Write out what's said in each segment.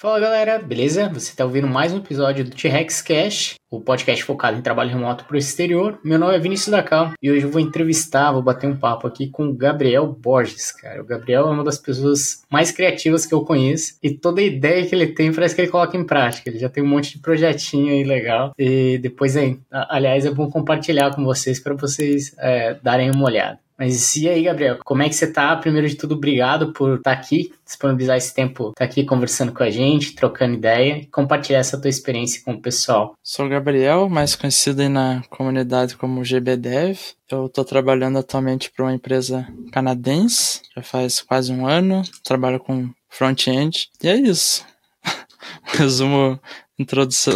Fala galera, beleza? Você está ouvindo mais um episódio do T-Rex Cash, o podcast focado em trabalho remoto para o exterior. Meu nome é Vinícius Dacal e hoje eu vou entrevistar, vou bater um papo aqui com o Gabriel Borges, cara. O Gabriel é uma das pessoas mais criativas que eu conheço e toda ideia que ele tem parece que ele coloca em prática. Ele já tem um monte de projetinho aí legal e depois, aí, aliás, é bom compartilhar com vocês para vocês é, darem uma olhada. Mas e aí, Gabriel, como é que você tá? Primeiro de tudo, obrigado por estar tá aqui, disponibilizar esse tempo, estar tá aqui conversando com a gente, trocando ideia e compartilhar essa tua experiência com o pessoal. Sou o Gabriel, mais conhecido aí na comunidade como GBDev. Eu estou trabalhando atualmente para uma empresa canadense, já faz quase um ano, trabalho com front-end, e é isso. Resumo, introdução,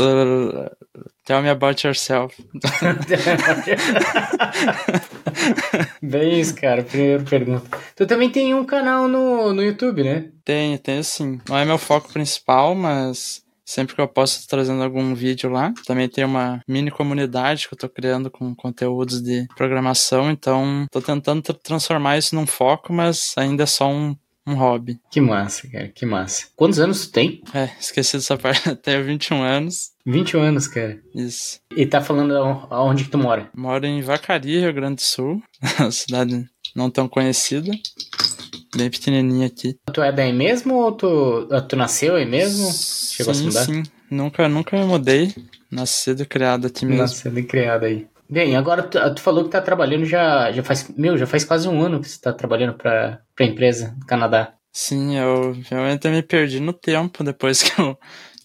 Tell me about yourself. Bem isso, cara. Primeira pergunta. Tu também tem um canal no, no YouTube, né? Tenho, tenho sim. Não é meu foco principal, mas sempre que eu posso estou trazendo algum vídeo lá. Também tem uma mini comunidade que eu estou criando com conteúdos de programação, então estou tentando transformar isso num foco, mas ainda é só um um hobby. Que massa, cara, que massa. Quantos anos tu tem? É, esqueci dessa parte. Tenho 21 anos. 21 anos, cara. Isso. E tá falando aonde que tu mora? Moro em Vacaria, Rio Grande do Sul. cidade não tão conhecida. Bem pequenininha aqui. Tu é daí mesmo ou tu, tu nasceu aí mesmo? Chegou sim, a se mudar? Sim, nunca, nunca me mudei. Nascido e criado aqui mesmo. Nascido e criado aí. Bem, agora tu, tu, falou que tá trabalhando já, já faz, meu, já faz quase um ano que você tá trabalhando pra, pra empresa do Canadá. Sim, eu realmente me perdi no tempo depois que eu,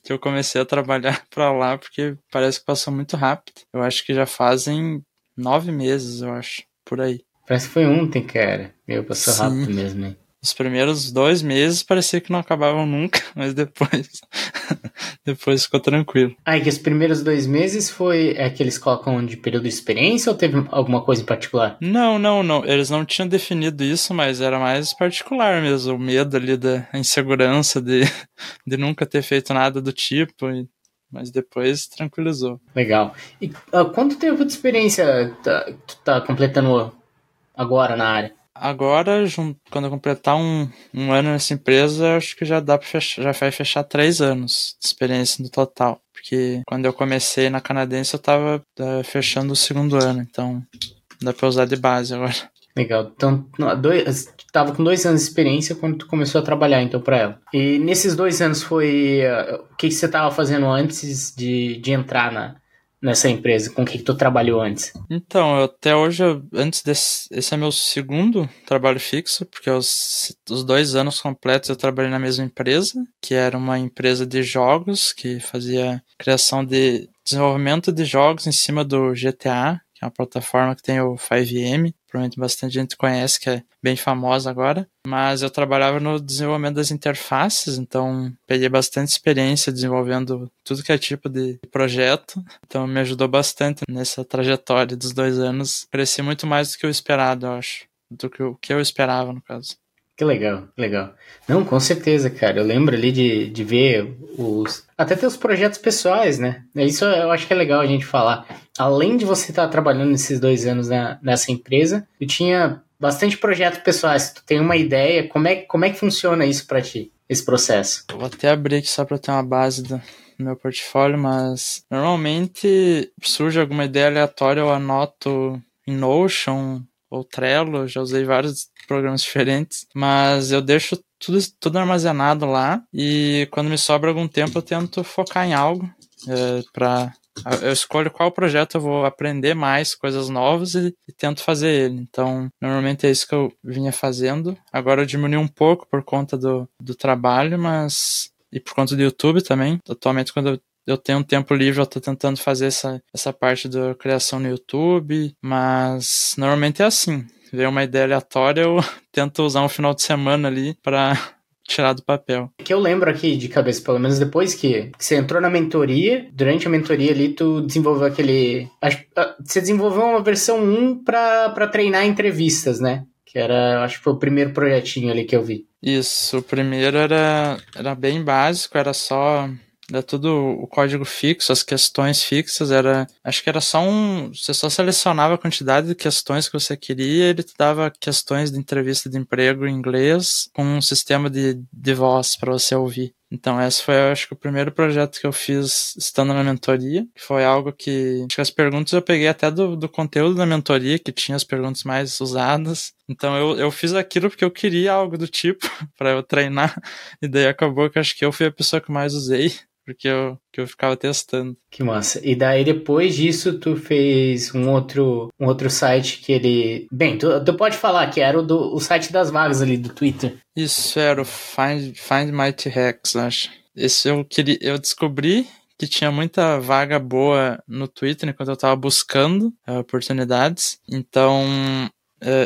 que eu comecei a trabalhar pra lá, porque parece que passou muito rápido. Eu acho que já fazem nove meses, eu acho, por aí. Parece que foi ontem, cara. Meu, passou Sim. rápido mesmo, hein? Os primeiros dois meses parecia que não acabavam nunca, mas depois. depois ficou tranquilo. Ah, e que os primeiros dois meses foi é que eles colocam de período de experiência ou teve alguma coisa em particular? Não, não, não. Eles não tinham definido isso, mas era mais particular mesmo. O medo ali da insegurança de, de nunca ter feito nada do tipo. E mas depois tranquilizou. Legal. E uh, quanto tempo de experiência tá, tu tá completando agora na área? Agora, quando eu completar um, um ano nessa empresa, acho que já dá para fechar, já vai fechar três anos de experiência no total. Porque quando eu comecei na canadense, eu tava uh, fechando o segundo ano, então dá pra usar de base agora. Legal. Então, dois, tava com dois anos de experiência quando tu começou a trabalhar, então, para ela. E nesses dois anos foi. Uh, o que, que você tava fazendo antes de, de entrar na, nessa empresa? Com o que, que tu trabalhou antes? Então, até hoje, antes desse. Esse é meu segundo trabalho fixo, porque os, os dois anos completos eu trabalhei na mesma empresa, que era uma empresa de jogos que fazia criação de desenvolvimento de jogos em cima do GTA, que é uma plataforma que tem o 5M, provavelmente bastante gente conhece, que é bem famosa agora. Mas eu trabalhava no desenvolvimento das interfaces, então peguei bastante experiência desenvolvendo tudo que é tipo de projeto. Então me ajudou bastante nessa trajetória dos dois anos. Cresci muito mais do que eu esperado, eu acho. Do que o que eu esperava, no caso. Que legal, que legal. Não, com certeza, cara. Eu lembro ali de, de ver os. Até ter os projetos pessoais, né? Isso eu acho que é legal a gente falar. Além de você estar trabalhando nesses dois anos na, nessa empresa, eu tinha bastante projetos pessoais. Tu tem uma ideia? Como é, como é que funciona isso para ti, esse processo? vou até abrir aqui só para ter uma base do meu portfólio, mas normalmente surge alguma ideia aleatória, eu anoto em Notion ou Trello, já usei vários programas diferentes, mas eu deixo tudo, tudo armazenado lá e quando me sobra algum tempo eu tento focar em algo é, para eu escolho qual projeto eu vou aprender mais coisas novas e, e, tento fazer ele. Então, normalmente é isso que eu vinha fazendo. Agora eu diminui um pouco por conta do, do trabalho, mas. E por conta do YouTube também. Atualmente, quando eu eu tenho um tempo livre, eu tô tentando fazer essa, essa parte da criação no YouTube, mas normalmente é assim. Vem uma ideia aleatória, eu tento usar um final de semana ali para tirar do papel. Que eu lembro aqui de cabeça, pelo menos depois que, que, você entrou na mentoria, durante a mentoria ali, tu desenvolveu aquele. Acho, ah, você desenvolveu uma versão 1 para treinar entrevistas, né? Que era, acho que foi o primeiro projetinho ali que eu vi. Isso, o primeiro era, era bem básico, era só era tudo o código fixo, as questões fixas, era. Acho que era só um. Você só selecionava a quantidade de questões que você queria, ele te dava questões de entrevista de emprego em inglês com um sistema de, de voz para você ouvir. Então, esse foi, acho que, o primeiro projeto que eu fiz estando na mentoria, que foi algo que. Acho que as perguntas eu peguei até do, do conteúdo da mentoria, que tinha as perguntas mais usadas. Então, eu, eu fiz aquilo porque eu queria algo do tipo para eu treinar, e daí acabou que acho que eu fui a pessoa que mais usei porque eu, que eu ficava testando. Que massa. E daí depois disso tu fez um outro, um outro site que ele... Bem, tu, tu pode falar que era o, do, o site das vagas ali do Twitter. Isso, era o Find, Find Mighty Hacks, acho. Esse eu queria... Eu descobri que tinha muita vaga boa no Twitter enquanto eu estava buscando uh, oportunidades. Então,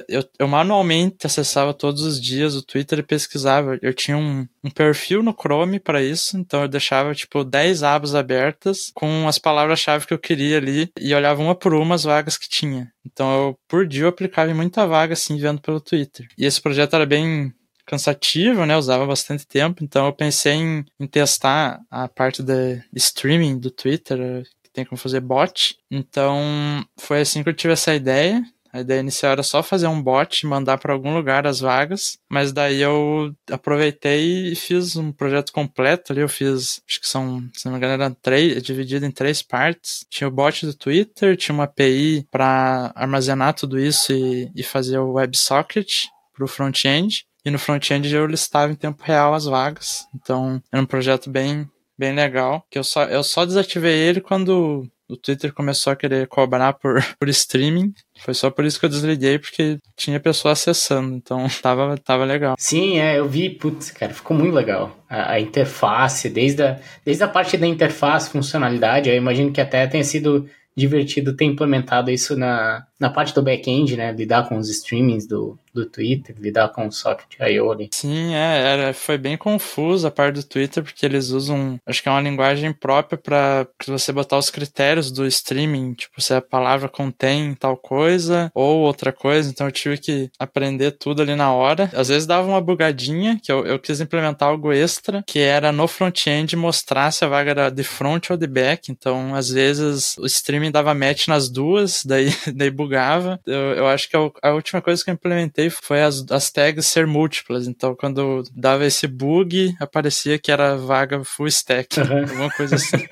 eu, eu, manualmente acessava todos os dias o Twitter e pesquisava. Eu tinha um, um perfil no Chrome para isso, então eu deixava tipo 10 abas abertas com as palavras-chave que eu queria ali e olhava uma por uma as vagas que tinha. Então eu, por dia, eu aplicava em muita vaga assim, vendo pelo Twitter. E esse projeto era bem cansativo, né? Usava bastante tempo, então eu pensei em, em testar a parte de streaming do Twitter, que tem como fazer bot. Então foi assim que eu tive essa ideia. A ideia inicial era só fazer um bot mandar para algum lugar as vagas, mas daí eu aproveitei e fiz um projeto completo ali. Eu fiz, acho que são, se não me engano, eram três, dividido em três partes. Tinha o bot do Twitter, tinha uma API para armazenar tudo isso e, e fazer o WebSocket para o front-end. E no front-end eu listava em tempo real as vagas. Então era um projeto bem, bem legal. Que eu só, eu só desativei ele quando o Twitter começou a querer cobrar por, por streaming. Foi só por isso que eu desliguei, porque tinha pessoa acessando, então tava, tava legal. Sim, é, eu vi, putz, cara, ficou muito legal. A, a, interface, desde a, desde a parte da interface, funcionalidade, eu imagino que até tenha sido divertido ter implementado isso na, na parte do back-end, né? Lidar com os streamings do, do Twitter, lidar com o socket I.O. Sim, é, era, foi bem confuso a parte do Twitter, porque eles usam, acho que é uma linguagem própria para você botar os critérios do streaming, tipo, se a palavra contém tal coisa ou outra coisa, então eu tive que aprender tudo ali na hora. Às vezes dava uma bugadinha, que eu, eu quis implementar algo extra, que era no front-end mostrar se a vaga era de front ou de back, então às vezes o streaming dava match nas duas, daí, daí bugava. Eu, eu acho que a, a, última coisa que eu implementei foi as, as tags ser múltiplas. Então, quando dava esse bug, aparecia que era vaga full stack. Uhum. Alguma coisa assim.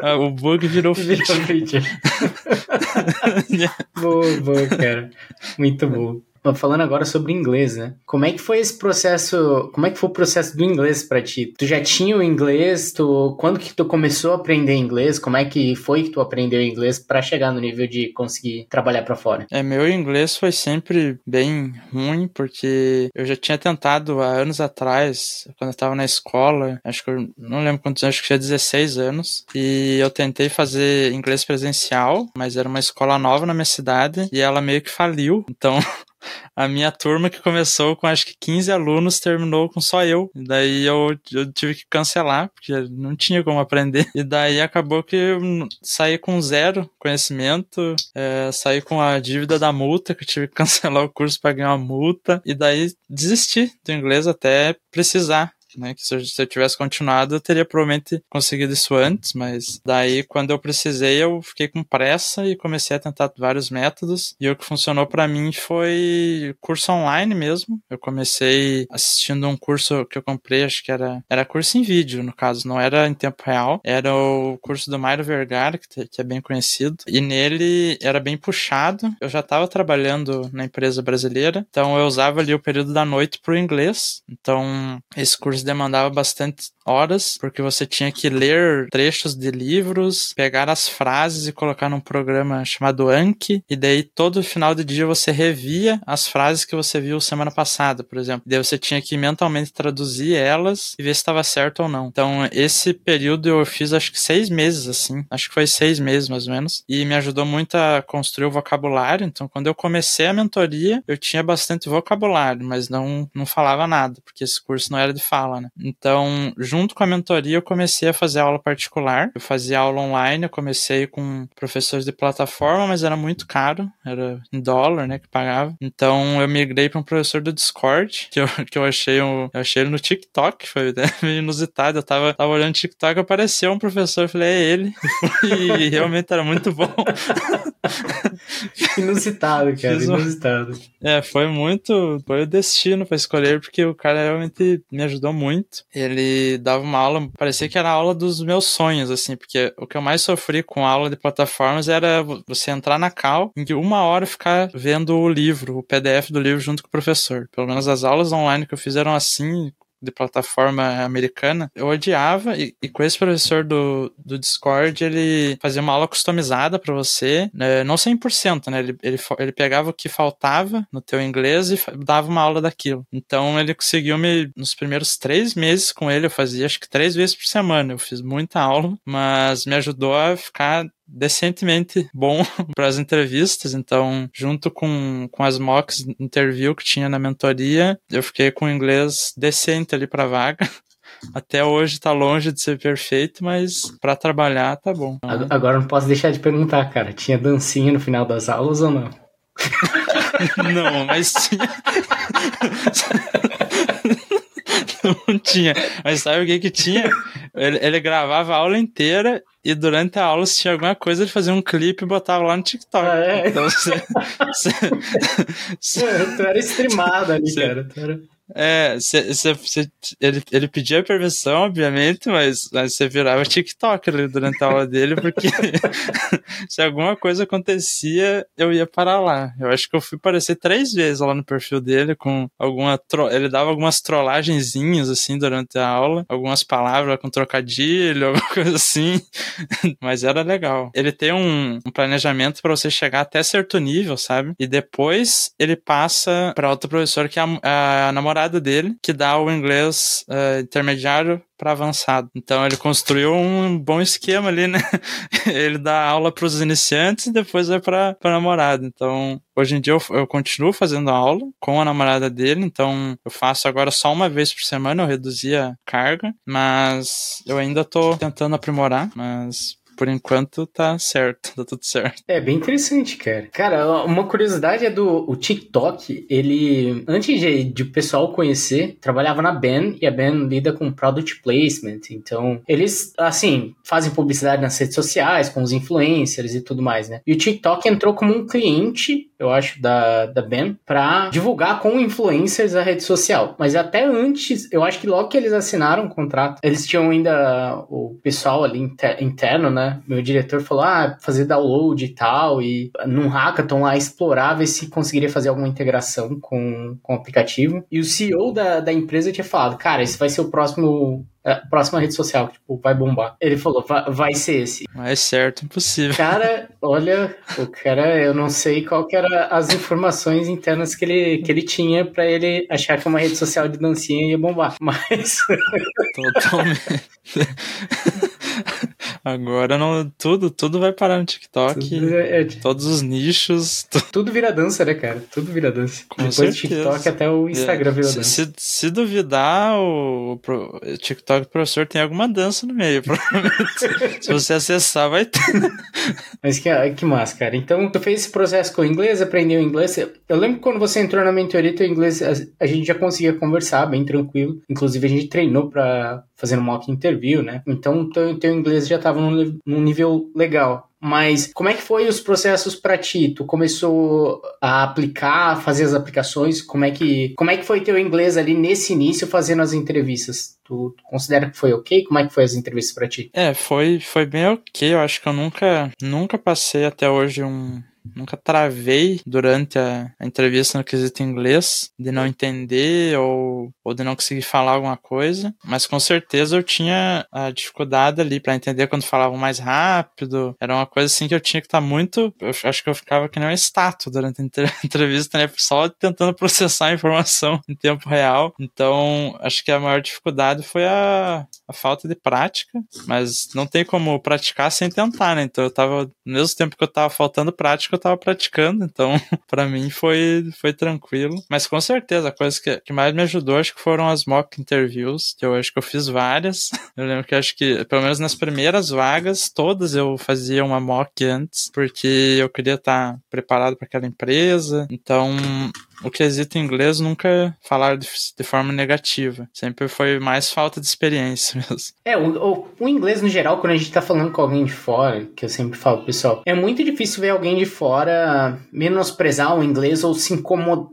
Ah, o bug virou feature. Virou feature. boa, boa, cara. Muito bom. Falando agora sobre inglês, né? Como é que foi esse processo? Como é que foi o processo do inglês para ti? Tu já tinha o inglês? Tu quando que tu começou a aprender inglês? Como é que foi que tu aprendeu inglês para chegar no nível de conseguir trabalhar para fora? É, meu inglês foi sempre bem ruim porque eu já tinha tentado há anos atrás, quando eu estava na escola, acho que eu não lembro quantos anos, acho que tinha 16 anos, e eu tentei fazer inglês presencial, mas era uma escola nova na minha cidade e ela meio que faliu. Então a minha turma que começou com acho que 15 alunos terminou com só eu. E daí eu, eu tive que cancelar, porque não tinha como aprender. E daí acabou que eu saí com zero conhecimento, é, saí com a dívida da multa, que eu tive que cancelar o curso para ganhar uma multa. E daí desisti do inglês até precisar né? Que se eu, se eu, tivesse continuado, eu teria provavelmente conseguido isso antes, mas daí quando eu precisei, eu fiquei com pressa e comecei a tentar vários métodos. E o que funcionou para mim foi curso online mesmo. Eu comecei assistindo um curso que eu comprei, acho que era, era curso em vídeo, no caso, não era em tempo real. Era o curso do Mário Vergara, que, que é bem conhecido. E nele era bem puxado. Eu já estava trabalhando na empresa brasileira, então eu usava ali o período da noite pro inglês. Então, esse curso demandava bastante horas, porque você tinha que ler trechos de livros, pegar as frases e colocar num programa chamado Anki, e daí todo final de dia você revia as frases que você viu semana passada, por exemplo. Daí você tinha que mentalmente traduzir elas e ver se estava certo ou não. Então, esse período eu fiz acho que seis meses, assim. Acho que foi seis meses, mais ou menos. E me ajudou muito a construir o vocabulário. Então, quando eu comecei a mentoria, eu tinha bastante vocabulário, mas não, não falava nada, porque esse curso não era de fala, né? Então, junto junto com a mentoria, eu comecei a fazer aula particular. Eu fazia aula online, eu comecei com professores de plataforma, mas era muito caro, era em dólar, né, que pagava. Então eu migrei para um professor do Discord, que eu, que eu achei um, eu achei ele no TikTok, foi né, meio inusitado. Eu tava, tava olhando TikTok, apareceu um professor, eu falei, é ele. E realmente era muito bom. inusitado, cara, inusitado. É, foi muito, foi o destino para escolher, porque o cara realmente me ajudou muito. Ele dava uma aula, parecia que era a aula dos meus sonhos, assim, porque o que eu mais sofri com aula de plataformas era você entrar na cal, em que uma hora ficar vendo o livro, o PDF do livro junto com o professor. Pelo menos as aulas online que eu fiz eram assim, de plataforma americana, eu odiava, e, e, com esse professor do, do Discord, ele fazia uma aula customizada para você, né, não 100%, né, ele, ele, ele pegava o que faltava no teu inglês e dava uma aula daquilo. Então ele conseguiu me, nos primeiros três meses com ele, eu fazia acho que três vezes por semana, eu fiz muita aula, mas me ajudou a ficar decentemente bom para as entrevistas, então, junto com, com as mocks interview que tinha na mentoria, eu fiquei com inglês decente ali para vaga. Até hoje tá longe de ser perfeito, mas para trabalhar tá bom. Agora não posso deixar de perguntar, cara. Tinha dancinha no final das aulas ou não? não, mas tinha. não tinha. Mas sabe o que que tinha? Ele, ele, gravava a aula inteira e durante a aula, se tinha alguma coisa, ele fazia um clipe e botava lá no TikTok. Ah, é? Então você. você, você... tu era streamado ali, cara. Tu era... É, cê, cê, cê, ele, ele pedia permissão, obviamente, mas, você virava TikTok ali durante a aula dele, porque se alguma coisa acontecia, eu ia parar lá. Eu acho que eu fui aparecer três vezes lá no perfil dele, com alguma. Tro... Ele dava algumas trollagenzinhas, assim, durante a aula, algumas palavras com trocadilho, alguma coisa assim, mas era legal. Ele tem um, um planejamento para você chegar até certo nível, sabe? E depois ele passa para outro professor que é a, a namorada namorada dele, que dá o inglês uh, intermediário para avançado. Então ele construiu um bom esquema ali, né? ele dá aula para os iniciantes e depois vai para a namorada. Então hoje em dia eu, eu, continuo fazendo aula com a namorada dele, então eu faço agora só uma vez por semana, eu reduzi a carga, mas eu ainda tô tentando aprimorar, mas por enquanto tá certo, tá tudo certo. É bem interessante, cara. Cara, uma curiosidade é do o TikTok, ele, antes de, de o pessoal conhecer, trabalhava na Ben, e a Ben lida com product placement, então eles, assim, fazem publicidade nas redes sociais, com os influencers e tudo mais, né? E o TikTok entrou como um cliente eu acho, da, da Ben, para divulgar com influencers a rede social. Mas até antes, eu acho que logo que eles assinaram o contrato, eles tinham ainda o pessoal ali inter, interno, né? Meu diretor falou, ah, fazer download e tal, e num hackathon lá explorar, ver se conseguiria fazer alguma integração com, com o aplicativo. E o CEO da, da empresa tinha falado, cara, esse vai ser o próximo a é, próxima rede social que tipo, vai bombar. Ele falou, vai, vai ser esse. Mais certo, impossível. Cara, olha, o cara, eu não sei qual que era as informações internas que ele, que ele tinha para ele achar que uma rede social de dancinha ia bombar, mas... Totalmente. Agora não, tudo, tudo vai parar no TikTok. É, é, todos os nichos. Tu... Tudo vira dança, né, cara? Tudo vira dança. Com Depois do TikTok até o Instagram é. vira dança. Se, se, duvidar, o, o, TikTok do professor tem alguma dança no meio, provavelmente. se você acessar, vai ter. Mas que, que massa, cara. Então, tu fez esse processo com o inglês, aprendeu inglês. Eu lembro que quando você entrou na mentoria, teu inglês, a, a gente já conseguia conversar bem tranquilo. Inclusive, a gente treinou pra fazendo mock interview, né? Então, teu, teu inglês já estava num, num nível legal. Mas como é que foi os processos para ti? Tu começou a aplicar, a fazer as aplicações? Como é que como é que foi teu inglês ali nesse início fazendo as entrevistas? Tu, tu considera que foi ok? Como é que foi as entrevistas para ti? É, foi foi bem ok. Eu acho que eu nunca nunca passei até hoje um Nunca travei durante a, a, entrevista no quesito inglês, de não entender ou, ou de não conseguir falar alguma coisa, mas com certeza eu tinha a dificuldade ali para entender quando falavam mais rápido. Era uma coisa assim que eu tinha que estar tá muito. Eu acho que eu ficava que nem uma estátua durante a entrevista, né? Só tentando processar a informação em tempo real. Então, acho que a maior dificuldade foi a, a falta de prática, mas não tem como praticar sem tentar, né? Então eu tava, no mesmo tempo que eu tava faltando prática, tava praticando, então para mim foi, foi tranquilo. Mas com certeza, a coisa que, que mais me ajudou acho que foram as mock interviews, que eu acho que eu fiz várias. Eu lembro que acho que, pelo menos nas primeiras vagas, todas eu fazia uma mock antes, porque eu queria estar preparado para aquela empresa. Então, o quesito inglês nunca falar de, de, forma negativa. Sempre foi mais falta de experiência mesmo. É, o, o, o, inglês no geral, quando a gente tá falando com alguém de fora, que eu sempre falo, pessoal, é muito difícil ver alguém de fora menosprezar o inglês ou se,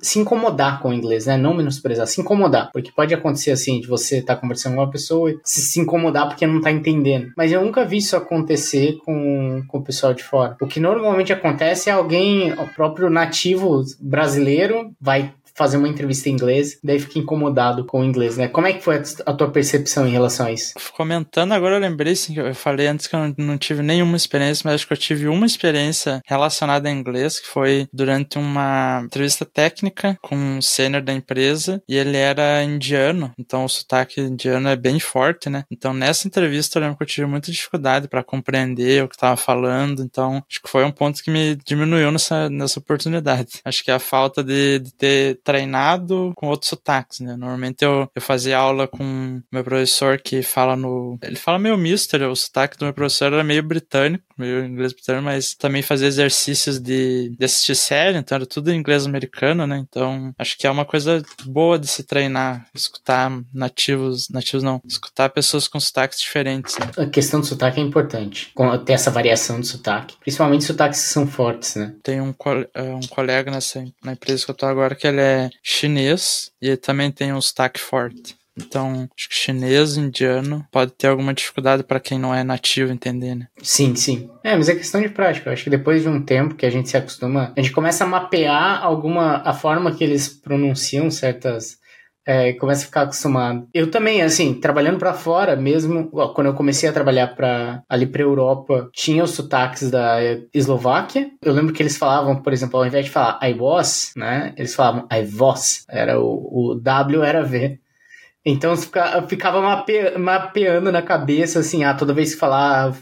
se incomodar com o inglês, né? Não menosprezar, se incomodar. Porque pode acontecer assim, de você estar tá conversando com uma pessoa e se, se incomodar porque não tá entendendo. Mas eu nunca vi isso acontecer com, com o pessoal de fora. O que normalmente acontece é alguém, o próprio nativo brasileiro, vai fazer uma entrevista em inglês, daí fica incomodado com o inglês, né? Como é que foi a tua percepção em relação a isso? Comentando agora, eu lembrei, assim, eu falei antes que eu não tive nenhuma experiência, mas acho que eu tive uma experiência relacionada a inglês, que foi durante uma entrevista técnica com um sênior da empresa, e ele era indiano, então o sotaque indiano é bem forte, né? Então nessa entrevista eu lembro que eu tive muita dificuldade para compreender o que estava falando, então acho que foi um ponto que me diminuiu nessa, nessa oportunidade. Acho que a falta de, de ter treinado com outros sotaques, né? Normalmente eu, eu fazia aula com meu professor que fala no. Ele fala meio mister, o sotaque do meu professor era meio britânico, meio inglês britânico, mas também fazia exercícios de, de assistir série, então era tudo em inglês americano, né? Então acho que é uma coisa boa de se treinar, escutar nativos, nativos não, escutar pessoas com sotaques diferentes. Né? A questão do sotaque é importante, ter essa variação de sotaque, principalmente sotaques que são fortes, né? Tem um, é, um colega nessa na empresa que eu tô agora que ele é chinês e ele também tem um sotaque forte. Então, acho que chinês, indiano, pode ter alguma dificuldade para quem não é nativo entender, né? Sim, sim. É, mas é questão de prática. Eu acho que depois de um tempo que a gente se acostuma, a gente começa a mapear alguma a forma que eles pronunciam certas é, começa a ficar acostumado. Eu também, assim, trabalhando para fora, mesmo quando eu comecei a trabalhar para ali para Europa, tinha os sotaques da Eslováquia. Eu lembro que eles falavam, por exemplo, ao invés de falar I was, né, eles falavam I was. Era o, o W era V. Então ficava mape, mapeando na cabeça, assim, ah, toda vez que falar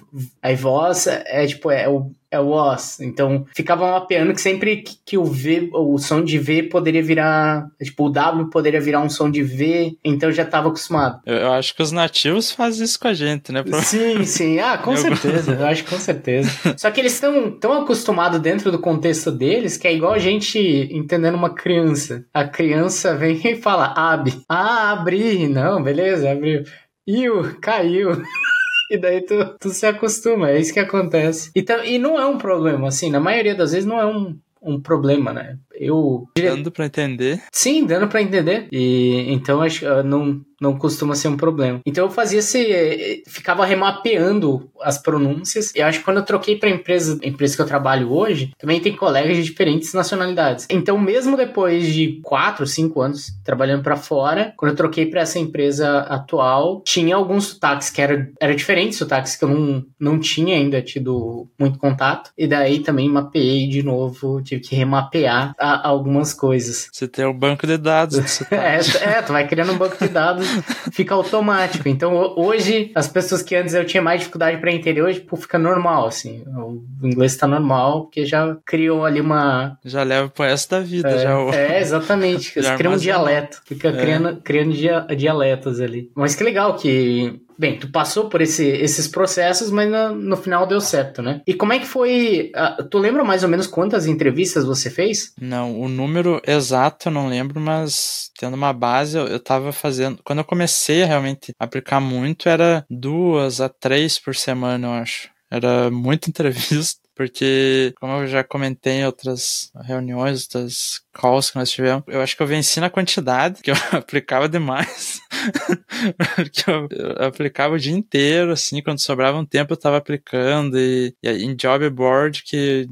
I was, é tipo, é o é o os. Então ficava mapeando que sempre que, que, o V, o som de V poderia virar, tipo, o W poderia virar um som de V, então eu já estava acostumado. Eu, eu, acho que os nativos fazem isso com a gente, né? Sim, sim. Ah, com certeza. Eu acho que com certeza. Só que eles estão tão acostumados dentro do contexto deles que é igual a gente entendendo uma criança. A criança vem e fala, abre. Ah, abri. Não, beleza, abriu. Iu, caiu. E daí tu, tu se acostuma, é isso que acontece. E, e não é um problema, assim, na maioria das vezes não é um, um problema, né? Eu. Dando pra entender? Sim, dando pra entender. E então acho que não não costuma ser um problema. Então eu fazia esse. ficava remapeando as pronúncias. E acho que quando eu troquei para empresa, empresa que eu trabalho hoje, também tem colegas de diferentes nacionalidades. Então, mesmo depois de 4, 5 anos trabalhando para fora, quando eu troquei para essa empresa atual, tinha alguns sotaques que eram era diferentes sotaques que eu não, não tinha ainda tido muito contato. E daí também mapeei de novo, tive que remapear a, algumas coisas. Você tem um banco de dados. é, é, tu vai criando um banco de dados fica automático. Então hoje, as pessoas que antes eu tinha mais dificuldade para entender, hoje tipo, fica normal, assim. O inglês está normal, porque já criou ali uma. Já leva pro resto da vida, é, já. O... É, exatamente. Cria um dialeto. Fica criando, criando dialetos ali. Mas que legal que Bem, tu passou por esse, esses processos, mas no, no, final deu certo, né? E como é que foi? Uh, tu lembra mais ou menos quantas entrevistas você fez? Não, o número exato eu não lembro, mas tendo uma base, eu, eu tava fazendo. Quando eu comecei a realmente aplicar muito, era duas a três por semana, eu acho. Era muita entrevista porque, como eu já comentei em outras reuniões, outras calls que nós tivemos, eu acho que eu venci na quantidade, que eu aplicava demais. porque eu, eu, aplicava o dia inteiro, assim, quando sobrava um tempo eu tava aplicando, e, e em job board que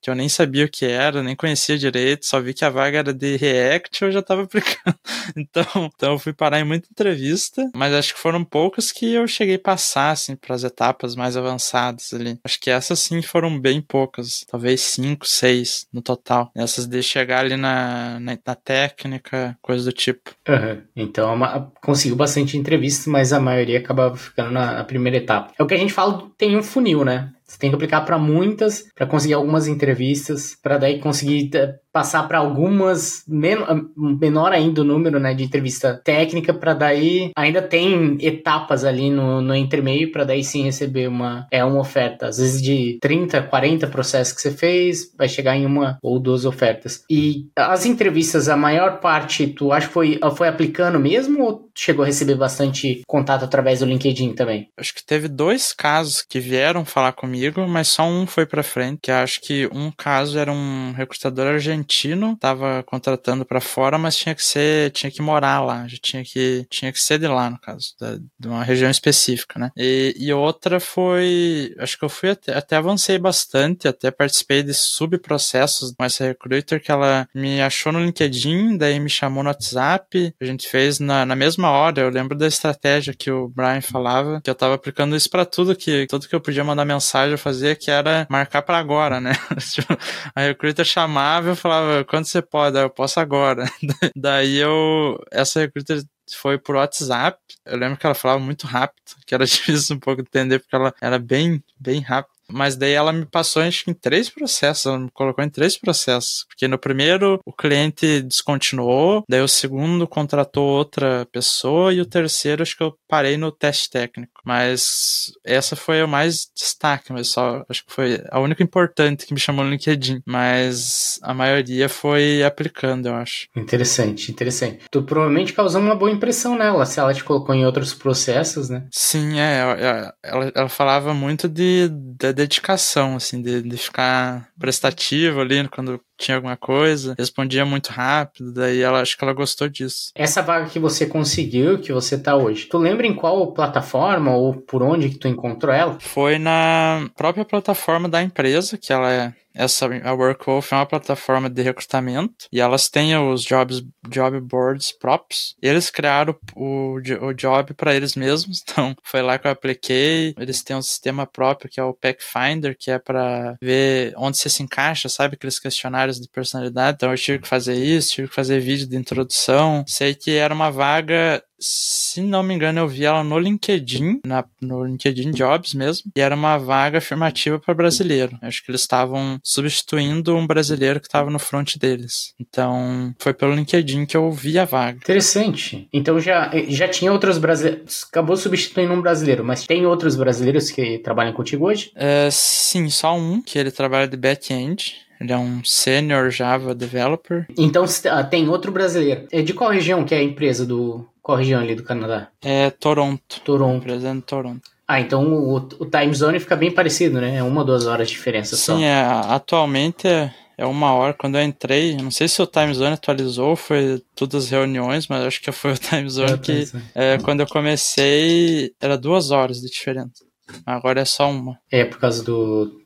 que eu nem sabia o que era, nem conhecia direito, só vi que a vaga era de React e eu já estava aplicando. Então, então eu fui parar em muita entrevista, mas acho que foram poucas que eu cheguei a passar, assim, para as etapas mais avançadas ali. Acho que essas, sim, foram bem poucas, talvez cinco, seis no total. Essas de chegar ali na, na, na técnica, coisa do tipo. Uhum. Então, uma, conseguiu bastante entrevistas, mas a maioria acabava ficando na, na primeira etapa. É o que a gente fala, tem um funil, né? Você tem que aplicar para muitas, para conseguir algumas entrevistas, para daí conseguir eh, passar para algumas, men menor ainda o número né, de entrevista técnica, para daí ainda tem etapas ali no, no entremeio, para daí sim receber uma, é, uma oferta. Às vezes de 30, 40 processos que você fez, vai chegar em uma ou duas ofertas. E as entrevistas, a maior parte, tu acha que foi, foi aplicando mesmo ou chegou a receber bastante contato através do LinkedIn também? Acho que teve dois casos que vieram falar comigo, mas só um foi para frente, que acho que um caso era um recrutador argentino, tava contratando para fora, mas tinha que ser, tinha que morar lá, já tinha que, tinha que ser de lá, no caso, da, de uma região específica, né? E, e outra foi, acho que eu fui até, até avancei bastante, até participei de subprocessos com essa recruiter que ela me achou no LinkedIn, daí me chamou no WhatsApp, a gente fez na, na mesma hora, eu lembro da estratégia que o Brian falava, que eu tava aplicando isso para tudo que, tudo que eu podia mandar mensagem eu fazia, que era marcar para agora, né? Tipo, a recruiter chamava eu falava, quando você pode? Eu posso agora. Daí eu, essa recruiter foi por WhatsApp. Eu lembro que ela falava muito rápido, que era difícil um pouco entender, porque ela era bem, bem rápida. Mas daí ela me passou acho que em três processos, ela me colocou em três processos. Porque no primeiro o cliente descontinuou, daí o segundo contratou outra pessoa e o terceiro acho que eu parei no teste técnico. Mas essa foi o mais destaque, mas só acho que foi a única importante que me chamou no LinkedIn. Mas a maioria foi aplicando, eu acho. Interessante, interessante. Tu provavelmente causou uma boa impressão nela, se ela te colocou em outros processos, né? Sim, é. Ela, ela falava muito de, de dedicação, assim, de, de ficar prestativo ali quando tinha alguma coisa, respondia muito rápido, daí ela acho que ela gostou disso. Essa vaga que você conseguiu, que você tá hoje, tu lembra em qual plataforma ou por onde que tu encontrou ela? Foi na própria plataforma da empresa, que ela é essa a Workwolf é uma plataforma de recrutamento e elas têm os jobs job boards próprios. Eles criaram o, o job para eles mesmos, então foi lá que eu apliquei. Eles têm um sistema próprio que é o Packfinder, que é para ver onde você se encaixa, sabe aqueles questionários de personalidade. Então eu tive que fazer isso, tive que fazer vídeo de introdução. Sei que era uma vaga se não me engano, eu vi ela no LinkedIn, na, no LinkedIn Jobs mesmo, e era uma vaga afirmativa para brasileiro. Acho que eles estavam substituindo um brasileiro que estava no front deles. Então, foi pelo LinkedIn que eu vi a vaga. Interessante. Então já, já tinha outros brasileiros. Acabou substituindo um brasileiro, mas tem outros brasileiros que trabalham contigo hoje? É, sim, só um, que ele trabalha de back-end. Ele é um senior Java developer. Então ah, tem outro brasileiro. É de qual região que é a empresa do, qual região ali do Canadá? É Toronto. Toronto. Presente Toronto. Ah, então o, o time zone fica bem parecido, né? É uma ou duas horas de diferença Sim, só. Sim, é, atualmente é, é uma hora. Quando eu entrei, não sei se o time zone atualizou, foi todas as reuniões, mas acho que foi o time zone é, que é, quando eu comecei era duas horas de diferença. Agora é só uma. É por causa do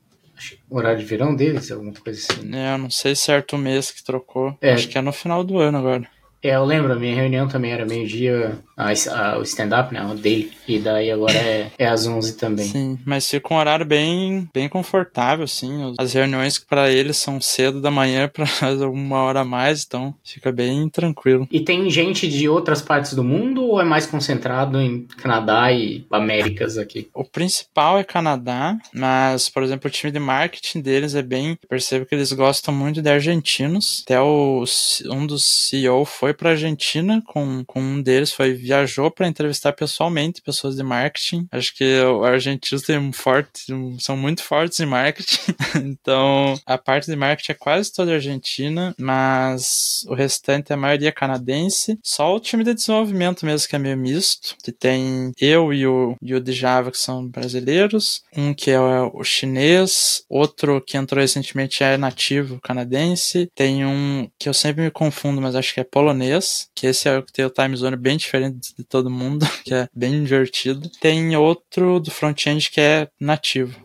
horário de verão deles, alguma coisa assim. É, eu não sei certo o mês que trocou. É. Acho que é no final do ano agora. É, eu lembro, a minha reunião também era meio-dia, o stand-up, né, o dele, e daí agora é, é às 11 também. Sim, mas fica um horário bem, bem confortável, assim, as reuniões para eles são cedo da manhã para uma hora a mais, então fica bem tranquilo. E tem gente de outras partes do mundo ou é mais concentrado em Canadá e Américas aqui? O principal é Canadá, mas, por exemplo, o time de marketing deles é bem, percebo que eles gostam muito de argentinos, até o, um dos CEO foi foi para Argentina com, com um deles, foi viajou para entrevistar pessoalmente pessoas de marketing. Acho que os argentinos têm forte, são muito fortes em marketing. então, a parte de marketing é quase toda argentina, mas o restante é a maioria canadense. Só o time de desenvolvimento mesmo que é meio misto, que tem eu e o, e o de Java que são brasileiros, um que é o chinês, outro que entrou recentemente é nativo canadense, tem um que eu sempre me confundo, mas acho que é polonês japonês, que esse é o que tem o time zone bem diferente de todo mundo, que é bem divertido. Tem outro do front-end que é nativo,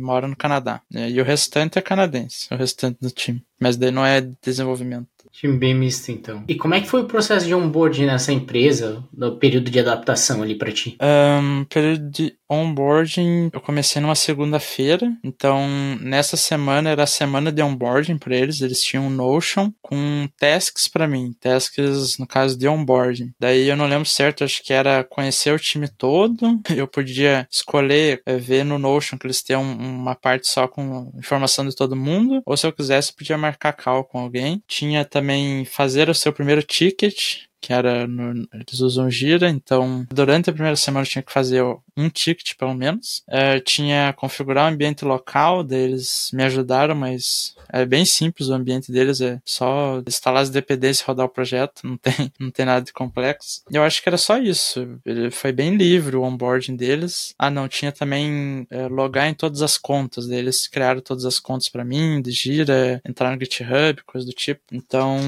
mora no Canadá. E o restante é canadense, o restante do time. Mas daí não é desenvolvimento. Time bem misto, então. E como é que foi o processo de onboarding nessa empresa, no período de adaptação ali para ti? Um, período de onboarding, eu comecei numa segunda-feira, então nessa semana era a semana de onboarding para eles, eles tinham um Notion com tasks para mim, tasks no caso de onboarding. Daí eu não lembro certo, acho que era conhecer o time todo, eu podia escolher é, ver no Notion que eles têm um, uma parte só com informação de todo mundo, ou se eu quisesse podia marcar call com alguém. Tinha também fazer o seu primeiro ticket, que era no, eles usam Gira, então durante a primeira semana eu tinha que fazer um ticket pelo menos. É, tinha configurar o ambiente local, deles me ajudaram, mas é bem simples o ambiente deles, é só instalar as dependências e rodar o projeto, não tem, não tem nada de complexo. Eu acho que era só isso, ele foi bem livre o onboarding deles. Ah, não, tinha também é, logar em todas as contas deles, criaram todas as contas para mim, de Gira, entrar no GitHub, coisa do tipo. Então,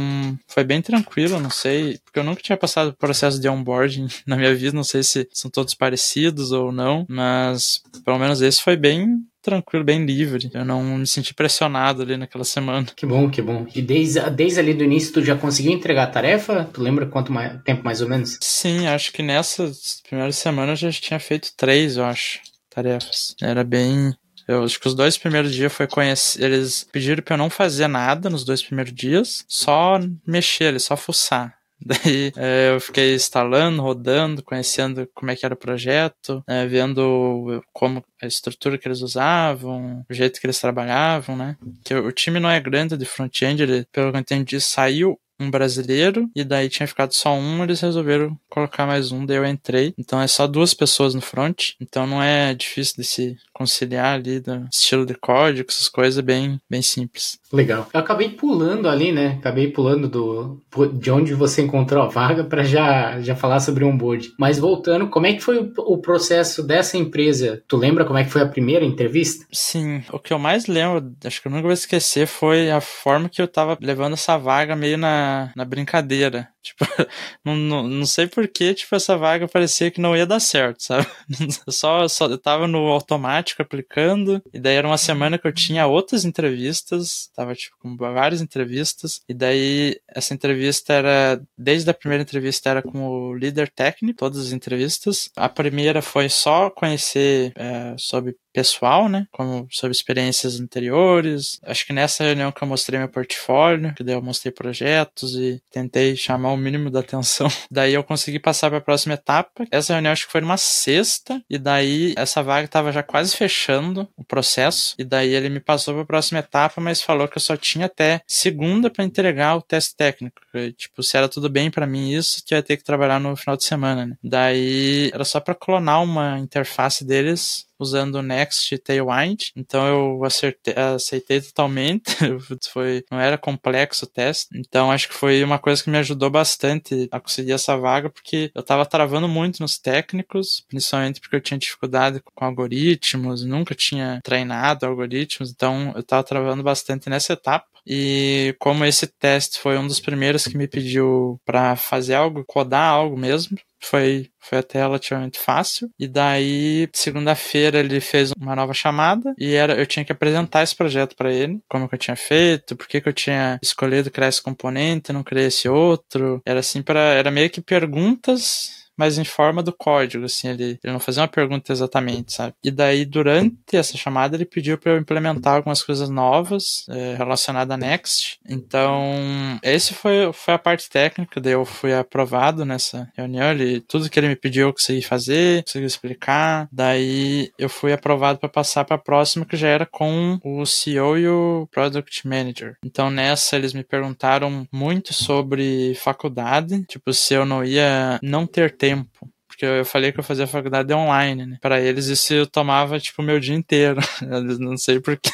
foi bem tranquilo, não sei, porque eu nunca tinha passado por processo de onboarding na minha vida, não sei se são todos parecidos ou não, mas pelo menos esse foi bem tranquilo, bem livre. Eu não me senti pressionado ali naquela semana. Que bom, que bom. E desde, desde ali do início tu já conseguiu entregar a tarefa? Tu lembra quanto mais, tempo mais ou menos? Sim, acho que nessa primeira semana eu já tinha feito três, eu acho, tarefas. Era bem eu acho que os dois primeiros dias foi conhecer. Eles pediram pra eu não fazer nada nos dois primeiros dias, só mexer, só fuçar. Daí é, eu fiquei instalando, rodando, conhecendo como é que era o projeto, é, vendo como a estrutura que eles usavam, o jeito que eles trabalhavam, né? Que o time não é grande de front-end, ele, pelo que eu entendi, saiu um brasileiro, e daí tinha ficado só um, eles resolveram colocar mais um, daí eu entrei. Então é só duas pessoas no front, então não é difícil de se conciliar ali do estilo de código, essas coisas, bem, bem simples. Legal. Eu acabei pulando ali, né? Acabei pulando do de onde você encontrou a vaga para já, já falar sobre o onboard. Mas voltando, como é que foi o, o, processo dessa empresa? Tu lembra como é que foi a primeira entrevista? Sim, o que eu mais lembro, acho que eu nunca vou esquecer, foi a forma que eu tava levando essa vaga meio na, na brincadeira. Tipo, não, não, não sei porquê, tipo, essa vaga parecia que não ia dar certo, sabe? Só, só eu tava no automático aplicando, e daí era uma semana que eu tinha outras entrevistas, tava, tipo, com várias entrevistas, e daí essa entrevista era, desde a primeira entrevista era com o líder técnico, todas as entrevistas. A primeira foi só conhecer é, sobre pessoal, né? Como sobre experiências anteriores. Acho que nessa reunião que eu mostrei meu portfólio, que daí eu mostrei projetos e tentei chamar o mínimo da atenção. Daí eu consegui passar para a próxima etapa. Essa reunião acho que foi numa sexta e daí essa vaga estava já quase fechando o processo e daí ele me passou para a próxima etapa, mas falou que eu só tinha até segunda para entregar o teste técnico. Tipo, se era tudo bem para mim isso, que ia ter que trabalhar no final de semana, né? Daí era só para clonar uma interface deles usando o Next Tailwind. Então eu acertei, aceitei totalmente. foi, não era complexo o teste. Então acho que foi uma coisa que me ajudou bastante a conseguir essa vaga, porque eu tava travando muito nos técnicos, principalmente porque eu tinha dificuldade com algoritmos, nunca tinha treinado algoritmos, então eu tava travando bastante nessa etapa. E como esse teste foi um dos primeiros que me pediu para fazer algo, codar algo mesmo, foi, foi até relativamente fácil. E daí, segunda-feira, ele fez uma nova chamada e era, eu tinha que apresentar esse projeto para ele, como que eu tinha feito, por que, que eu tinha escolhido criar esse componente, não criei esse outro. Era assim para era meio que perguntas mas em forma do código, assim, ele, ele não fazia uma pergunta exatamente, sabe? E daí, durante essa chamada, ele pediu para eu implementar algumas coisas novas é, relacionadas a Next. Então, esse foi, foi a parte técnica, daí eu fui aprovado nessa reunião, ele, tudo que ele me pediu eu consegui fazer, consegui explicar, daí eu fui aprovado para passar para a próxima, que já era com o CEO e o Product Manager. Então, nessa, eles me perguntaram muito sobre faculdade, tipo, se eu não ia não ter tempo tempo. Porque eu falei que eu fazia faculdade online, né? Para eles isso tomava, tipo, meu dia inteiro. Eles não sei porque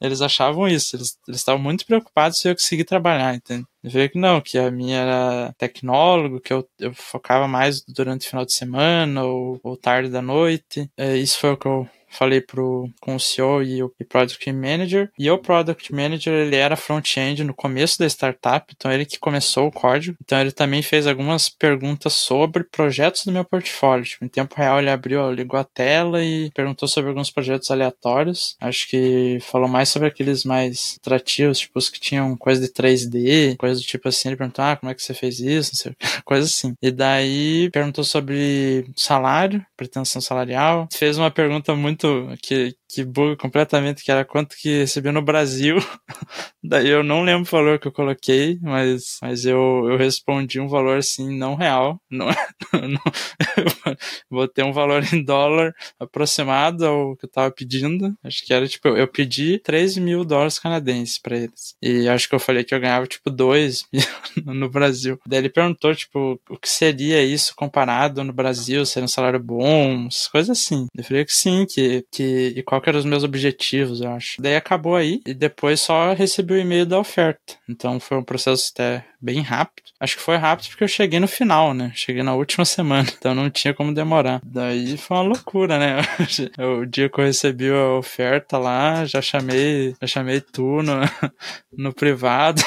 eles achavam isso. Eles estavam muito preocupados se eu conseguir trabalhar, entende? Eu que não, que a minha era tecnólogo, que eu, eu focava mais durante o final de semana ou, ou tarde da noite. É, isso foi o que eu falei pro, com o CEO e o e Product Manager. E o Product Manager, ele era front-end no começo da startup, então ele que começou o código. Então ele também fez algumas perguntas sobre projetos do meu portfólio. Tipo, em tempo real ele abriu, ligou a tela e perguntou sobre alguns projetos aleatórios. Acho que falou mais sobre aqueles mais atrativos, tipo os que tinham coisa de 3D, coisa do tipo assim. Ele perguntou, ah, como é que você fez isso? Não sei, coisa assim. E daí perguntou sobre salário, pretensão salarial. Fez uma pergunta muito que, que buga completamente, que era quanto que recebeu no Brasil. Daí eu não lembro o valor que eu coloquei, mas, mas eu, eu respondi um valor assim, não real. Não, não, vou ter um valor em dólar aproximado ao que eu tava pedindo. Acho que era tipo, eu pedi 3 mil dólares canadenses para eles. E acho que eu falei que eu ganhava tipo 2 mil no Brasil. Daí ele perguntou, tipo, o que seria isso comparado no Brasil? Seria um salário bom? Coisas assim. Eu falei que sim, que, que e qual que eram os meus objetivos, eu acho. Daí acabou aí e depois só recebi o e-mail da oferta. Então foi um processo até bem rápido. Acho que foi rápido porque eu cheguei no final, né? Cheguei na última semana, então não tinha como demorar. Daí foi uma loucura, né? o dia que eu recebi a oferta lá, já chamei, já chamei tu no, no privado.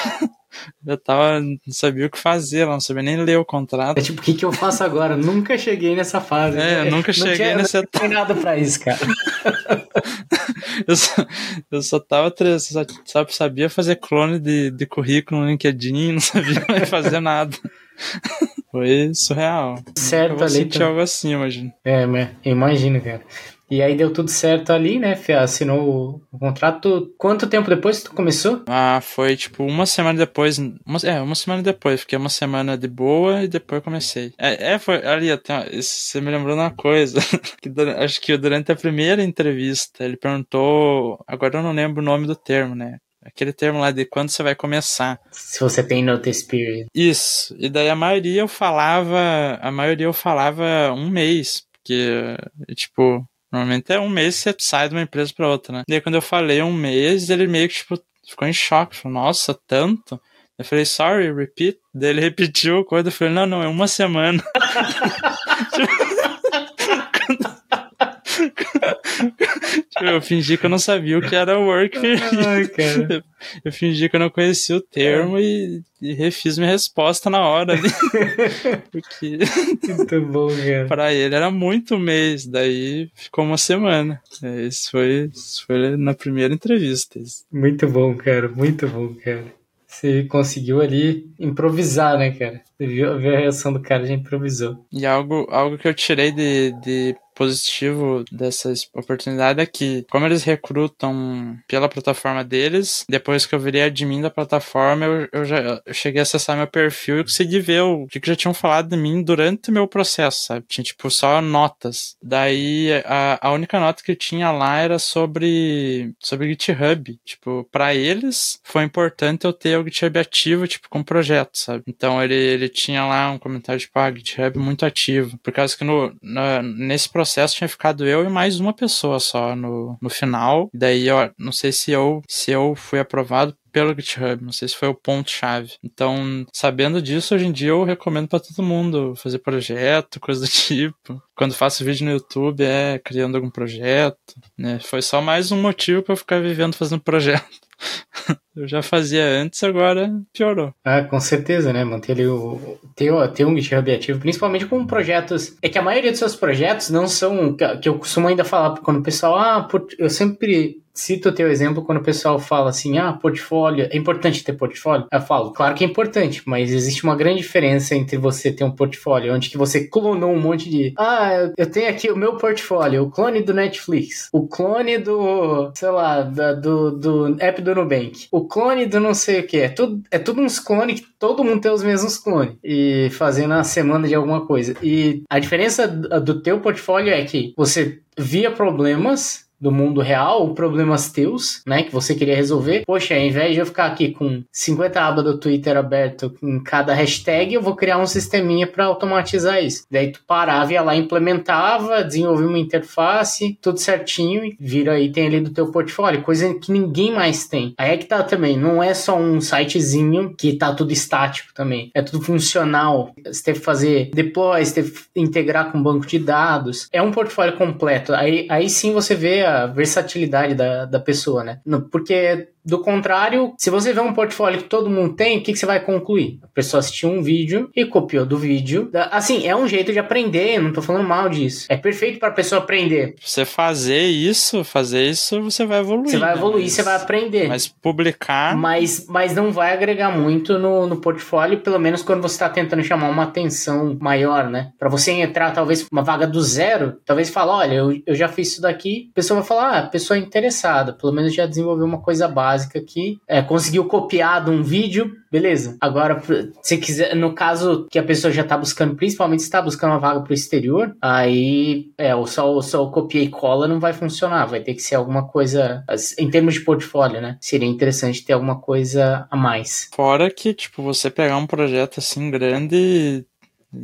Eu tava, não sabia o que fazer, não sabia nem ler o contrato. É tipo, o que, que eu faço agora? nunca cheguei nessa fase. É, eu nunca cheguei tinha, nessa etapa. Não nada pra isso, cara. eu, só, eu só tava, só, só sabia fazer clone de, de currículo no LinkedIn, não sabia mais fazer nada. Foi surreal. Certo, eu vou sentir tá... algo assim, imagino. É, imagino, cara. E aí deu tudo certo ali, né? Assinou o contrato. Quanto tempo depois tu começou? Ah, foi tipo uma semana depois. Uma, é, uma semana depois. Fiquei uma semana de boa e depois comecei. É, é foi ali, até, você me lembrou uma coisa. que, acho que durante a primeira entrevista ele perguntou. Agora eu não lembro o nome do termo, né? Aquele termo lá de quando você vai começar. Se você tem notice period. Isso. E daí a maioria eu falava. A maioria eu falava um mês. Porque, tipo, Normalmente é um mês você sai de uma empresa para outra, né? E aí quando eu falei um mês, ele meio que, tipo, ficou em choque. Falou, nossa, tanto? Eu falei, sorry, repeat. Daí ele repetiu a coisa. Eu falei, não, não, é uma semana. Tipo, eu fingi que eu não sabia o que era work Ai, cara. Eu fingi que eu não conhecia o termo é. e, e, refiz minha resposta na hora ali. Porque muito bom, cara. Pra ele era muito mês, daí ficou uma semana. Isso foi, isso foi na primeira entrevista. Muito bom, cara. Muito bom, cara. Você conseguiu ali improvisar, né, cara? Viu, viu a reação do cara, já improvisou. E algo, algo que eu tirei de, de positivo dessa oportunidade é que, como eles recrutam pela plataforma deles, depois que eu virei admin da plataforma, eu, eu já eu cheguei a acessar meu perfil e consegui ver o que, que já tinham falado de mim durante o meu processo, sabe? Tinha, tipo, só notas. Daí, a, a única nota que tinha lá era sobre, sobre GitHub. Tipo, para eles, foi importante eu ter o GitHub ativo, tipo, com projeto, sabe? Então, ele, ele tinha lá um comentário, tipo, ah, GitHub muito ativo. Por causa que no, no nesse processo tinha ficado eu e mais uma pessoa só no, no final. Daí eu não sei se eu, se eu fui aprovado pelo GitHub, não sei se foi o ponto-chave. Então, sabendo disso, hoje em dia eu recomendo para todo mundo fazer projeto, coisa do tipo. Quando faço vídeo no YouTube é criando algum projeto, né? Foi só mais um motivo para eu ficar vivendo fazendo projeto. Eu já fazia antes, agora piorou. Ah, com certeza, né? Manter ali o. Ter, ter um GitHub ativo, principalmente com projetos. É que a maioria dos seus projetos não são. Que eu costumo ainda falar quando o pessoal. Ah, eu sempre cito o teu exemplo quando o pessoal fala assim, ah, portfólio, é importante ter portfólio? Eu falo, claro que é importante, mas existe uma grande diferença entre você ter um portfólio onde que você clonou um monte de, ah, eu tenho aqui o meu portfólio, o clone do Netflix, o clone do, sei lá, da, do, do app do Nubank, o clone do não sei o que, é tudo, é tudo uns clones que todo mundo tem os mesmos clones e fazendo a semana de alguma coisa. E a diferença do teu portfólio é que você via problemas do mundo real, problemas teus, né, que você queria resolver. Poxa, ao invés de eu ficar aqui com 50 abas do Twitter aberto em cada hashtag, eu vou criar um sisteminha para automatizar isso. Daí tu parava, ia lá, implementava, desenvolvia uma interface, tudo certinho e vira item ali do teu portfólio, coisa que ninguém mais tem. Aí é que tá também, não é só um sitezinho que tá tudo estático também, é tudo funcional. Você teve que fazer deploy, você teve que integrar com banco de dados. É um portfólio completo. Aí, aí sim você vê a versatilidade da, da pessoa, né? Porque do contrário, se você vê um portfólio que todo mundo tem, o que, que, você vai concluir? A pessoa assistiu um vídeo e copiou do vídeo. Assim, é um jeito de aprender, não tô falando mal disso. É perfeito para a pessoa aprender. Você fazer isso, fazer isso, você vai evoluir. Você vai né? evoluir, né? você vai aprender. Mas publicar. Mas, mas não vai agregar muito no, no portfólio, pelo menos quando você está tentando chamar uma atenção maior, né? Para você entrar, talvez, uma vaga do zero, talvez falar: olha, eu, eu já fiz isso daqui. A pessoa vai falar: ah, a pessoa é interessada, pelo menos já desenvolveu uma coisa básica básica aqui. É, conseguiu copiar de um vídeo, beleza. Agora, se quiser, no caso que a pessoa já está buscando, principalmente se está buscando uma vaga para o exterior, aí é, o só, só o copia e cola não vai funcionar. Vai ter que ser alguma coisa, em termos de portfólio, né? Seria interessante ter alguma coisa a mais. Fora que, tipo, você pegar um projeto assim grande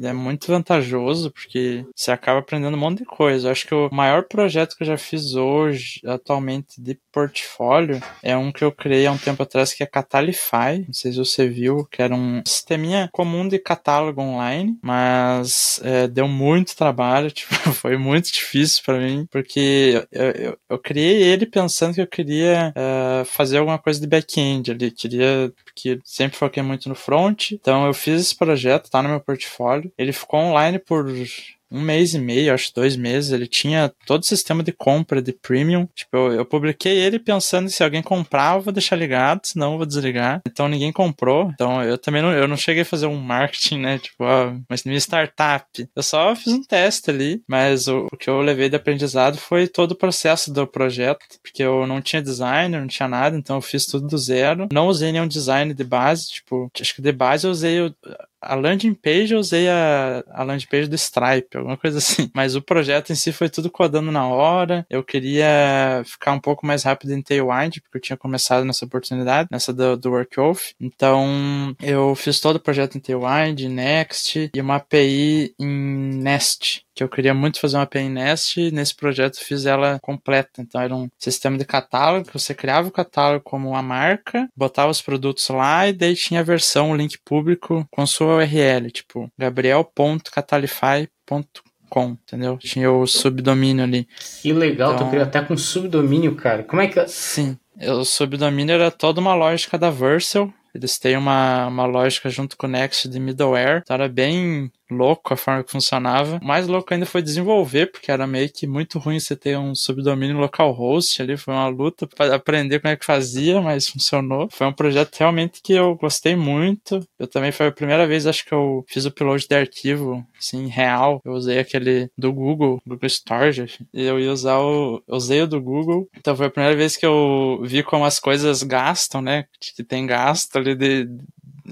é muito vantajoso porque você acaba aprendendo um monte de coisa. Eu acho que o maior projeto que eu já fiz hoje, atualmente, de portfólio, é um que eu criei há um tempo atrás que é Catalify. Não sei se você viu, que era um sisteminha comum de catálogo online, mas é, deu muito trabalho, tipo, foi muito difícil para mim, porque eu, eu, eu, criei ele pensando que eu queria é, fazer alguma coisa de back-end ali, queria, porque sempre foquei muito no front, então eu fiz esse projeto, tá no meu portfólio ele ficou online por um mês e meio, acho dois meses, ele tinha todo o sistema de compra de premium. Tipo, eu, eu publiquei ele pensando se alguém comprar, eu vou deixar ligado, senão eu vou desligar. Então ninguém comprou. Então eu também não, eu não cheguei a fazer um marketing, né? Tipo, ó, mas minha startup. Eu só fiz um teste ali, mas o, o que eu levei de aprendizado foi todo o processo do projeto, porque eu não tinha designer, não tinha nada, então eu fiz tudo do zero. Não usei nenhum design de base, tipo, acho que de base eu usei o, a landing page eu usei a, a landing page do Stripe, alguma coisa assim. Mas o projeto em si foi tudo codando na hora. Eu queria ficar um pouco mais rápido em Tailwind, porque eu tinha começado nessa oportunidade, nessa do, do Workoff. Então, eu fiz todo o projeto em Tailwind, Next e uma API em Nest que eu queria muito fazer uma API Nest e nesse projeto fiz ela completa. Então era um sistema de catálogo, que você criava o catálogo como uma marca, botava os produtos lá e daí tinha a versão, o link público com sua URL, tipo gabriel.catalify.com entendeu? Tinha o subdomínio ali. Que legal, então, tu criou até com subdomínio, cara. Como é que. Sim. O subdomínio era toda uma lógica da Vercel. Eles têm uma, uma lógica junto com o Next de middleware. Então era bem louco a forma que funcionava. Mais louco ainda foi desenvolver, porque era meio que muito ruim você ter um subdomínio localhost ali. Foi uma luta para aprender como é que fazia, mas funcionou. Foi um projeto realmente que eu gostei muito. Eu também foi a primeira vez, acho que eu fiz o upload de arquivo, assim, real. Eu usei aquele do Google, Google Storage. E eu ia usar o. Eu usei o do Google. Então foi a primeira vez que eu vi como as coisas gastam, né? Que tem gasto ali de,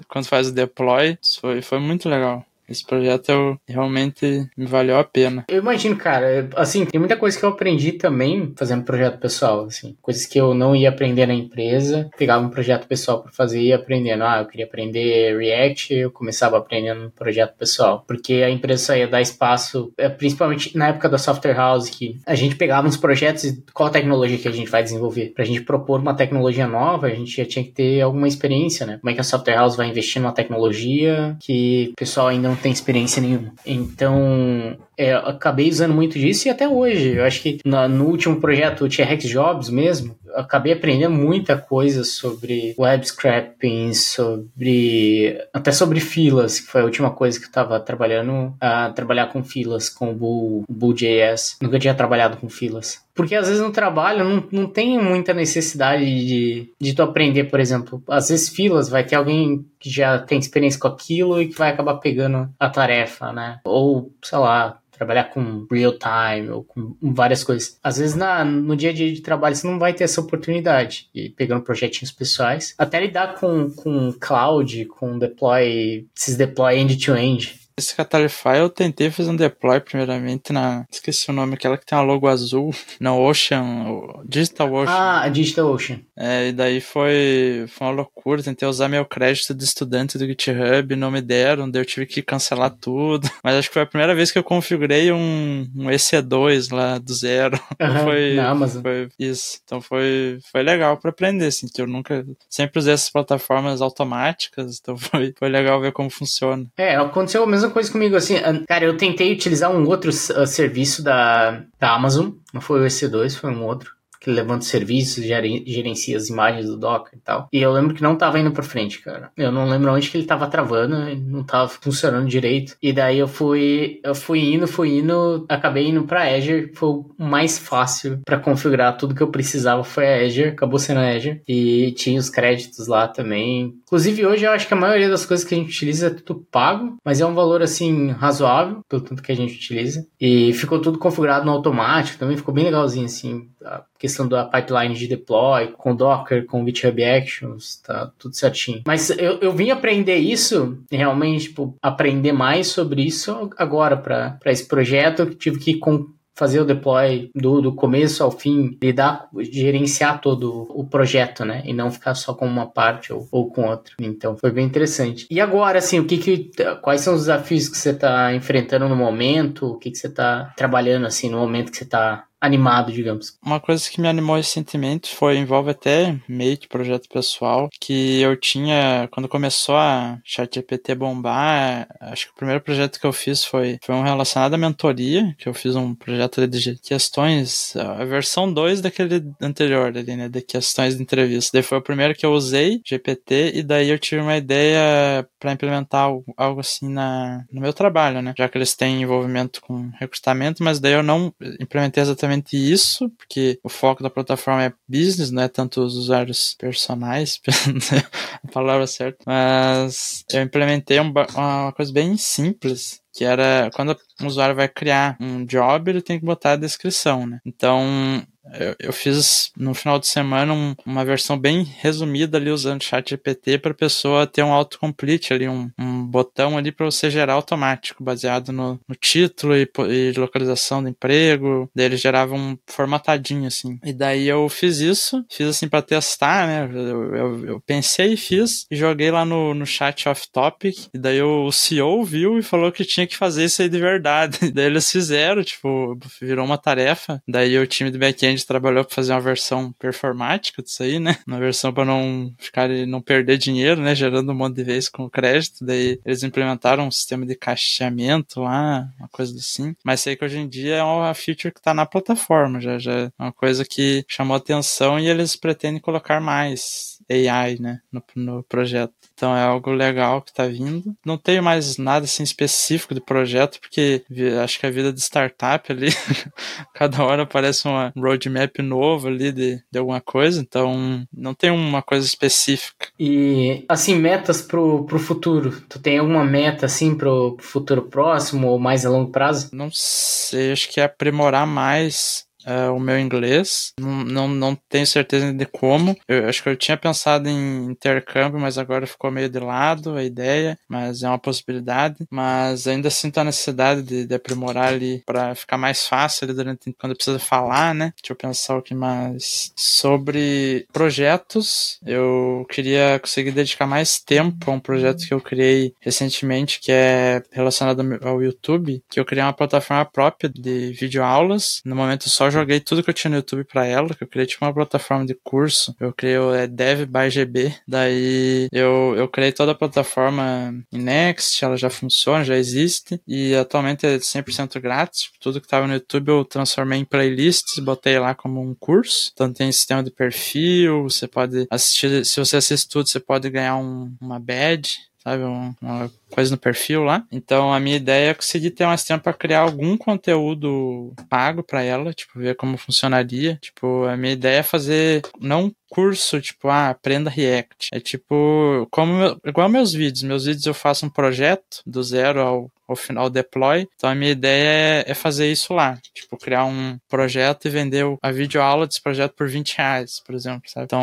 quando faz o deploy. Foi, foi muito legal. Esse projeto eu, realmente me valeu a pena. Eu imagino, cara, assim, tem muita coisa que eu aprendi também fazendo projeto pessoal, assim, coisas que eu não ia aprender na empresa, pegava um projeto pessoal para fazer e ia aprendendo. Ah, eu queria aprender React, eu começava aprendendo no projeto pessoal, porque a empresa ia dar espaço, é, principalmente na época da Software House, que a gente pegava uns projetos e qual tecnologia que a gente vai desenvolver. Pra gente propor uma tecnologia nova, a gente já tinha que ter alguma experiência, né? Como é que a Software House vai investir numa tecnologia que o pessoal ainda não tem experiência nenhuma. Então, é, acabei usando muito disso e até hoje. Eu acho que no, no último projeto, o T-Rex Jobs mesmo, acabei aprendendo muita coisa sobre web scrapping, sobre. até sobre filas, que foi a última coisa que eu estava trabalhando, a trabalhar com filas, com o Bull.js. Nunca tinha trabalhado com filas. Porque às vezes no trabalho não, não tem muita necessidade de, de tu aprender, por exemplo. Às vezes filas vai ter alguém que já tem experiência com aquilo e que vai acabar pegando a tarefa, né? Ou, sei lá, trabalhar com real time ou com várias coisas. Às vezes na, no dia a dia de trabalho você não vai ter essa oportunidade e pegando projetinhos pessoais. Até lidar com, com cloud, com deploy, esses deploy end-to-end. Esse Catalify eu tentei fazer um deploy primeiramente na. Esqueci o nome, aquela que tem uma logo azul. Não, Ocean. Digital Ocean. Ah, Digital Ocean. É, e daí foi, foi uma loucura. Tentei usar meu crédito de estudante do GitHub, não me deram, daí eu tive que cancelar tudo. Mas acho que foi a primeira vez que eu configurei um, um EC2 lá do zero. Uhum, foi, na Amazon. foi isso. Então foi, foi legal para aprender, assim, que eu nunca. Sempre usei essas plataformas automáticas, então foi, foi legal ver como funciona. É, aconteceu a mesma coisa comigo, assim, cara, eu tentei utilizar um outro uh, serviço da, da Amazon, não foi o EC2, foi um outro que levanta serviços, gerencia as imagens do Docker e tal. E eu lembro que não tava indo pra frente, cara. Eu não lembro onde que ele tava travando, não tava funcionando direito. E daí eu fui, eu fui indo, fui indo, acabei indo pra Azure, foi o mais fácil para configurar tudo que eu precisava foi a Azure, acabou sendo a Azure. E tinha os créditos lá também. Inclusive hoje eu acho que a maioria das coisas que a gente utiliza é tudo pago, mas é um valor assim razoável pelo tanto que a gente utiliza. E ficou tudo configurado no automático, também ficou bem legalzinho assim a questão da pipeline de deploy, com Docker, com GitHub Actions, tá tudo certinho. Mas eu, eu vim aprender isso, realmente, tipo, aprender mais sobre isso agora para esse projeto. Eu tive que com, fazer o deploy do, do começo ao fim, lidar, gerenciar todo o projeto, né? E não ficar só com uma parte ou, ou com outra. Então foi bem interessante. E agora, assim, o que que, quais são os desafios que você está enfrentando no momento? O que que você está trabalhando, assim, no momento que você está animado, digamos. Uma coisa que me animou recentemente foi, envolve até meio que projeto pessoal, que eu tinha, quando começou a ChatGPT bombar, acho que o primeiro projeto que eu fiz foi, foi um relacionado à mentoria, que eu fiz um projeto de questões, a versão 2 daquele anterior ali, né, de questões de entrevista. Daí foi o primeiro que eu usei, GPT, e daí eu tive uma ideia para implementar algo, assim na, no meu trabalho, né, já que eles têm envolvimento com recrutamento, mas daí eu não implementei exatamente isso, porque o foco da plataforma é business, não é tanto os usuários personais, a palavra certa, mas eu implementei uma, uma coisa bem simples, que era quando um usuário vai criar um job, ele tem que botar a descrição, né? Então, eu, eu fiz no final de semana um, uma versão bem resumida ali usando chat GPT para a pessoa ter um autocomplete ali, um, um botão ali para você gerar automático, baseado no, no título e, e, localização do emprego. Daí ele gerava um formatadinho assim. E daí eu fiz isso, fiz assim para testar, né? Eu, eu, eu, pensei e fiz e joguei lá no, no chat off topic. E daí o CEO viu e falou que tinha que fazer isso aí de verdade. E daí eles fizeram, tipo, virou uma tarefa. Daí o time do backend gente trabalhou para fazer uma versão performática disso aí, né? Uma versão para não ficar não perder dinheiro, né? Gerando um monte de vezes com crédito. Daí eles implementaram um sistema de caixeamento lá, uma coisa assim. Mas sei que hoje em dia é uma feature que está na plataforma, já, já é uma coisa que chamou atenção e eles pretendem colocar mais AI, né, no, no projeto. Então é algo legal que está vindo. Não tenho mais nada assim específico de projeto, porque acho que a vida de startup ali, cada hora aparece uma roadmap novo ali de, de alguma coisa, então não tem uma coisa específica. E assim, metas pro, pro futuro. Tu tem alguma meta assim pro futuro próximo ou mais a longo prazo? Não sei, acho que é aprimorar mais uh, o meu inglês. Não, não, não, tenho certeza de como. Eu acho que eu tinha pensado em intercâmbio, mas agora ficou meio de lado a ideia, mas é uma possibilidade. Mas ainda sinto a necessidade de, de aprimorar ali para ficar mais fácil ali durante quando eu preciso falar, né? Deixa eu pensar o que mais. Sobre projetos, eu queria conseguir dedicar mais tempo a um projeto que eu criei recentemente, que é relacionado ao YouTube, que eu criei uma plataforma própria de videoaulas. No momento só joguei tudo que eu tinha no YouTube para ela, que eu criei tipo uma plataforma de curso. Eu criei o é, Dev by GB. Daí eu, eu criei toda a plataforma em Next, ela já funciona, já existe. E atualmente é 100% grátis. Tudo que tava no YouTube eu transformei em playlists, botei lá como um curso. Então tem sistema de perfil, você pode assistir, se você assiste tudo, você pode ganhar um, uma badge sabe? Uma coisa no perfil lá. Então a minha ideia é conseguir ter mais tempo para criar algum conteúdo pago para ela, tipo, ver como funcionaria. Tipo, a minha ideia é fazer não curso, tipo, ah, aprenda React. É tipo, como igual meus vídeos. Meus vídeos eu faço um projeto do zero ao ao final deploy. Então a minha ideia é, é, fazer isso lá. Tipo, criar um projeto e vender a videoaula desse projeto por 20 reais, por exemplo, sabe? Então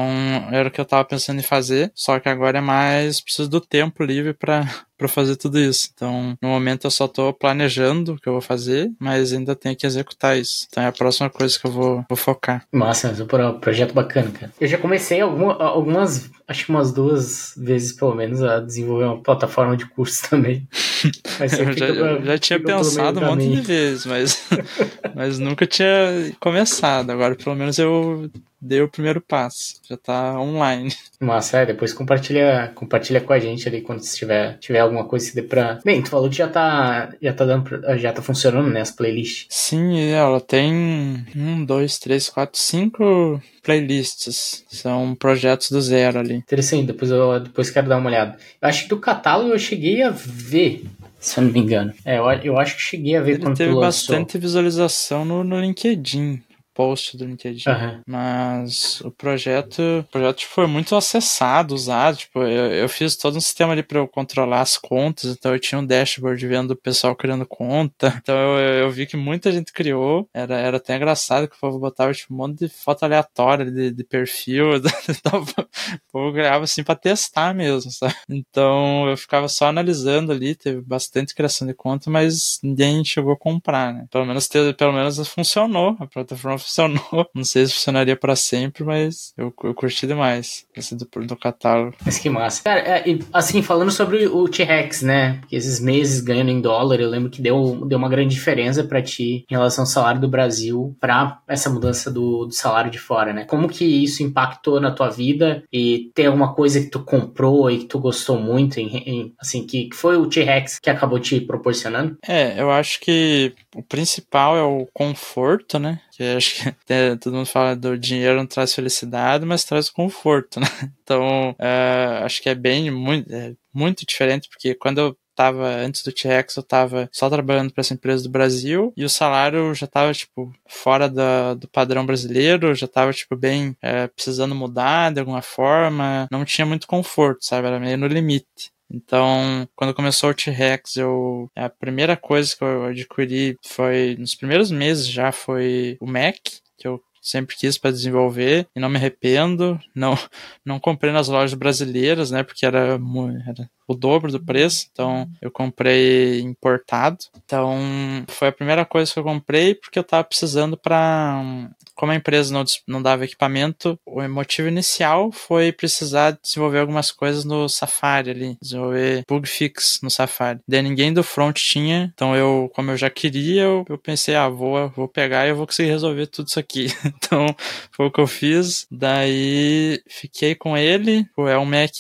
era o que eu tava pensando em fazer, só que agora é mais preciso do tempo livre para para fazer tudo isso. Então, no momento eu só tô planejando o que eu vou fazer, mas ainda tenho que executar isso. Então é a próxima coisa que eu vou, vou focar. Massa, super um projeto bacana, cara. Eu já comecei alguma, algumas, acho que umas duas vezes pelo menos, a desenvolver uma plataforma de curso também. eu já, eu já tinha pensado um monte de vezes, mas, mas nunca tinha começado. Agora, pelo menos, eu dei o primeiro passo. Já tá online. Massa, é, depois compartilha, compartilha com a gente ali quando tiver, tiver alguma coisa que dê pra. Bem, tu falou que já tá. Já tá dando. Já tá funcionando, né? As playlists. Sim, ela tem um, dois, três, quatro, cinco playlists. São projetos do zero ali. Interessante, depois eu depois quero dar uma olhada. Eu acho que do catálogo eu cheguei a ver se eu não me engano. É, eu, eu acho que cheguei a ver Ele quando teve bastante visualização no, no LinkedIn post do LinkedIn. Uhum. Mas o projeto, o projeto foi muito acessado, usado. Tipo, eu, eu fiz todo um sistema ali para eu controlar as contas. Então eu tinha um dashboard vendo o pessoal criando conta. Então eu, eu vi que muita gente criou. Era, era até engraçado que o povo botava tipo, um monte de foto aleatória de, de perfil. Então, o povo criava assim para testar mesmo, sabe? Então eu ficava só analisando ali. Teve bastante criação de conta, mas ninguém chegou a comprar, né? Pelo menos, teve, pelo menos funcionou. A plataforma funcionou. Não sei se funcionaria para sempre, mas eu, eu curti demais esse do, do catálogo. Mas que massa. Cara, é, assim, falando sobre o T-Rex, né? Que esses meses ganhando em dólar, eu lembro que deu, deu uma grande diferença para ti em relação ao salário do Brasil para essa mudança do, do salário de fora, né? Como que isso impactou na tua vida e tem alguma coisa que tu comprou e que tu gostou muito, em, em, assim, que, que foi o T-Rex que acabou te proporcionando? É, eu acho que o principal é o conforto, né? Que acho que é, todo mundo fala do dinheiro não traz felicidade, mas traz conforto, né? Então, é, acho que é bem, muito, é muito diferente, porque quando eu tava, antes do T-Rex, eu tava só trabalhando para essa empresa do Brasil e o salário já tava, tipo, fora da, do padrão brasileiro, já tava, tipo, bem é, precisando mudar de alguma forma, não tinha muito conforto, sabe? Era meio no limite. Então, quando começou o T-Rex, eu a primeira coisa que eu adquiri foi nos primeiros meses já foi o Mac, que eu sempre quis para desenvolver e não me arrependo. Não não comprei nas lojas brasileiras, né, porque era, era o dobro do preço, então eu comprei importado. Então foi a primeira coisa que eu comprei porque eu tava precisando para como a empresa não, não dava equipamento, o motivo inicial foi precisar desenvolver algumas coisas no Safari ali, desenvolver bug fix no Safari. Daí ninguém do front tinha, então eu, como eu já queria, eu, eu pensei, ah, vou, vou pegar e eu vou conseguir resolver tudo isso aqui. então foi o que eu fiz. Daí fiquei com ele, é um Mac,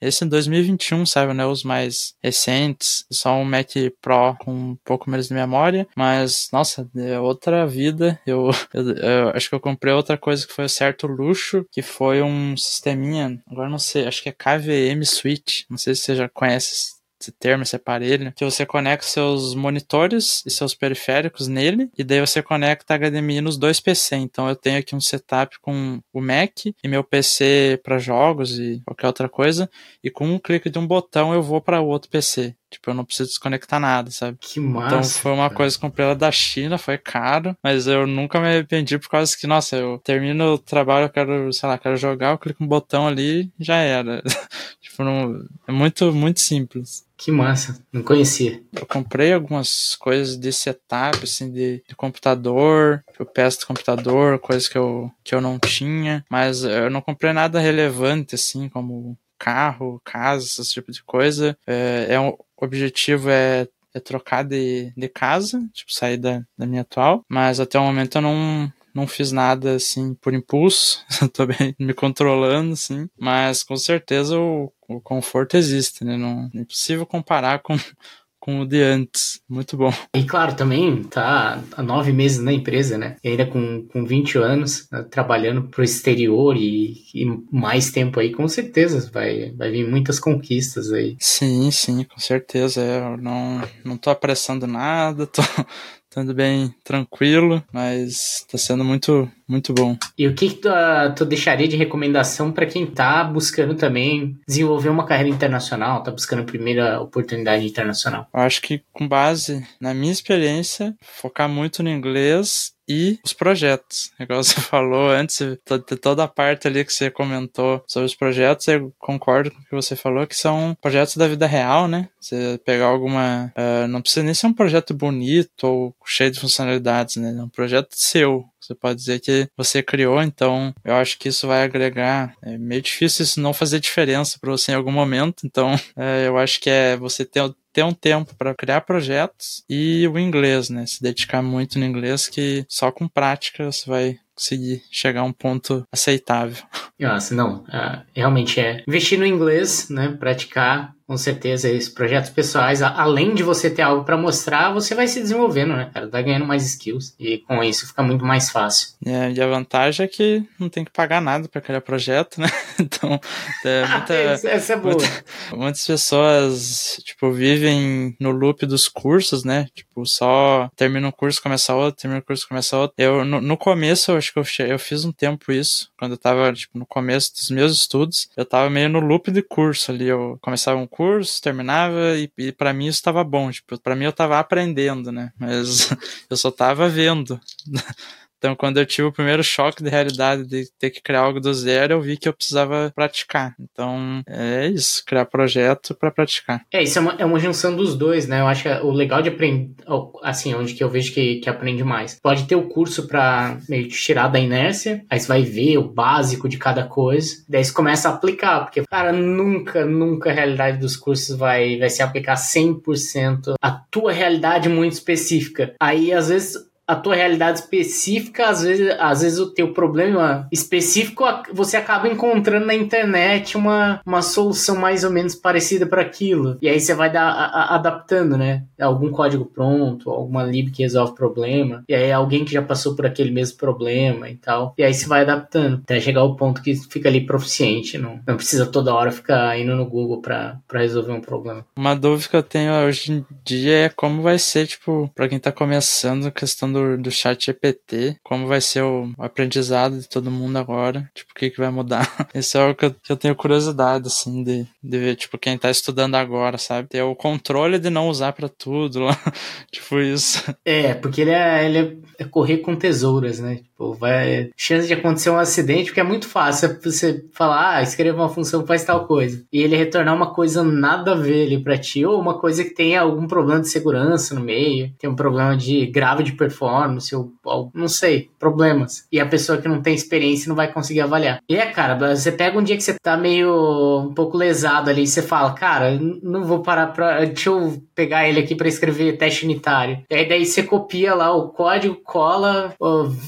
esse em 2021, sabe, né, os mais recentes, só um Mac Pro com um pouco menos de memória, mas nossa, é outra vida. Eu, eu, eu acho que eu comprei outra coisa que foi um certo luxo, que foi um sisteminha, agora não sei, acho que é KVM Switch, não sei se você já conhece esse termo, esse aparelho, que você conecta seus monitores e seus periféricos nele, e daí você conecta HDMI nos dois PC. Então eu tenho aqui um setup com o Mac e meu PC para jogos e qualquer outra coisa, e com um clique de um botão eu vou para o outro PC. Tipo, eu não preciso desconectar nada, sabe? Que massa. Então foi uma cara. coisa que comprei ela da China, foi caro, mas eu nunca me arrependi por causa que, nossa, eu termino o trabalho, eu quero, sei lá, quero jogar, eu clico um botão ali já era. tipo, não, é muito, muito simples. Que massa, não conhecia. Eu comprei algumas coisas de setup, assim, de, de computador, eu peço de computador, coisas que eu, que eu não tinha, mas eu não comprei nada relevante, assim, como carro, casa, esse tipo de coisa. É, é um, o objetivo é, é trocar de, de casa, tipo, sair da, da minha atual, mas até o momento eu não, não fiz nada assim por impulso, tô bem me controlando, assim, mas com certeza o, o conforto existe, né? Não, é impossível comparar com com o de antes. Muito bom. E claro, também tá há nove meses na empresa, né? E ainda com, com 20 anos, né, trabalhando pro exterior e, e, mais tempo aí, com certeza vai, vai vir muitas conquistas aí. Sim, sim, com certeza. Eu não, não tô apressando nada, tô, estando bem tranquilo, mas está sendo muito, muito bom. E o que, que tu, uh, tu deixaria de recomendação para quem está buscando também desenvolver uma carreira internacional, está buscando a primeira oportunidade internacional? Eu acho que com base na minha experiência, focar muito no inglês e os projetos. Igual você falou antes, toda a parte ali que você comentou sobre os projetos, eu concordo com o que você falou, que são projetos da vida real, né? Você pegar alguma. Uh, não precisa nem ser um projeto bonito ou cheio de funcionalidades, né? É um projeto seu. Você pode dizer que você criou, então eu acho que isso vai agregar. É meio difícil isso não fazer diferença para você em algum momento, então é, eu acho que é você ter ter um tempo para criar projetos e o inglês, né? Se dedicar muito no inglês, que só com prática você vai conseguir chegar a um ponto aceitável. Nossa, não, uh, realmente é investir no inglês, né? Praticar com certeza esses projetos pessoais, além de você ter algo para mostrar, você vai se desenvolvendo, né, cara? Vai ganhando mais skills e com isso fica muito mais fácil. É, e a vantagem é que não tem que pagar nada para criar projeto, né? Então, é muita, essa é boa. Muita, muitas pessoas, tipo, vivem no loop dos cursos, né? Tipo, só termina um curso, começa outro, termina um curso, começa outro. Eu, no, no começo, eu acho que eu, eu fiz um tempo isso, quando eu tava, tipo, no começo dos meus estudos, eu tava meio no loop de curso ali, eu começava um curso, curso, terminava e, e para mim estava bom. Tipo, para mim eu estava aprendendo, né? Mas eu só estava vendo. Então, quando eu tive o primeiro choque de realidade de ter que criar algo do zero, eu vi que eu precisava praticar. Então, é isso, criar projeto para praticar. É, isso é uma, é uma junção dos dois, né? Eu acho que o legal de aprender, assim, onde que eu vejo que, que aprende mais. Pode ter o curso para meio que tirar da inércia, aí você vai ver o básico de cada coisa, daí você começa a aplicar, porque, cara, nunca, nunca a realidade dos cursos vai, vai se aplicar 100% a tua realidade muito específica. Aí, às vezes, a tua realidade específica, às vezes, às vezes o teu problema específico, você acaba encontrando na internet uma, uma solução mais ou menos parecida para aquilo. E aí você vai dar, a, adaptando, né? Algum código pronto, alguma lib que resolve o problema. E aí alguém que já passou por aquele mesmo problema e tal. E aí você vai adaptando até chegar ao ponto que fica ali proficiente. Não, não precisa toda hora ficar indo no Google para resolver um problema. Uma dúvida que eu tenho hoje em dia é como vai ser, tipo, para quem tá começando a questão do do, chat GPT, como vai ser o aprendizado de todo mundo agora, tipo, o que que vai mudar. Isso é algo que eu, que eu tenho curiosidade, assim, de, de ver, tipo, quem tá estudando agora, sabe? Ter o controle de não usar para tudo, lá. tipo isso. É, porque ele é, ele é correr com tesouras, né? Tipo, vai... Chance de acontecer um acidente, porque é muito fácil você falar, ah, escreva uma função faz tal coisa. E ele retornar uma coisa nada a ver ali pra ti, ou uma coisa que tenha algum problema de segurança no meio, tem um problema de grave de performance performance, ou, não sei, problemas. E a pessoa que não tem experiência não vai conseguir avaliar. E é, cara, você pega um dia que você tá meio um pouco lesado ali e você fala, cara, não vou parar pra. Deixa eu pegar ele aqui para escrever teste unitário. E aí daí você copia lá o código, cola,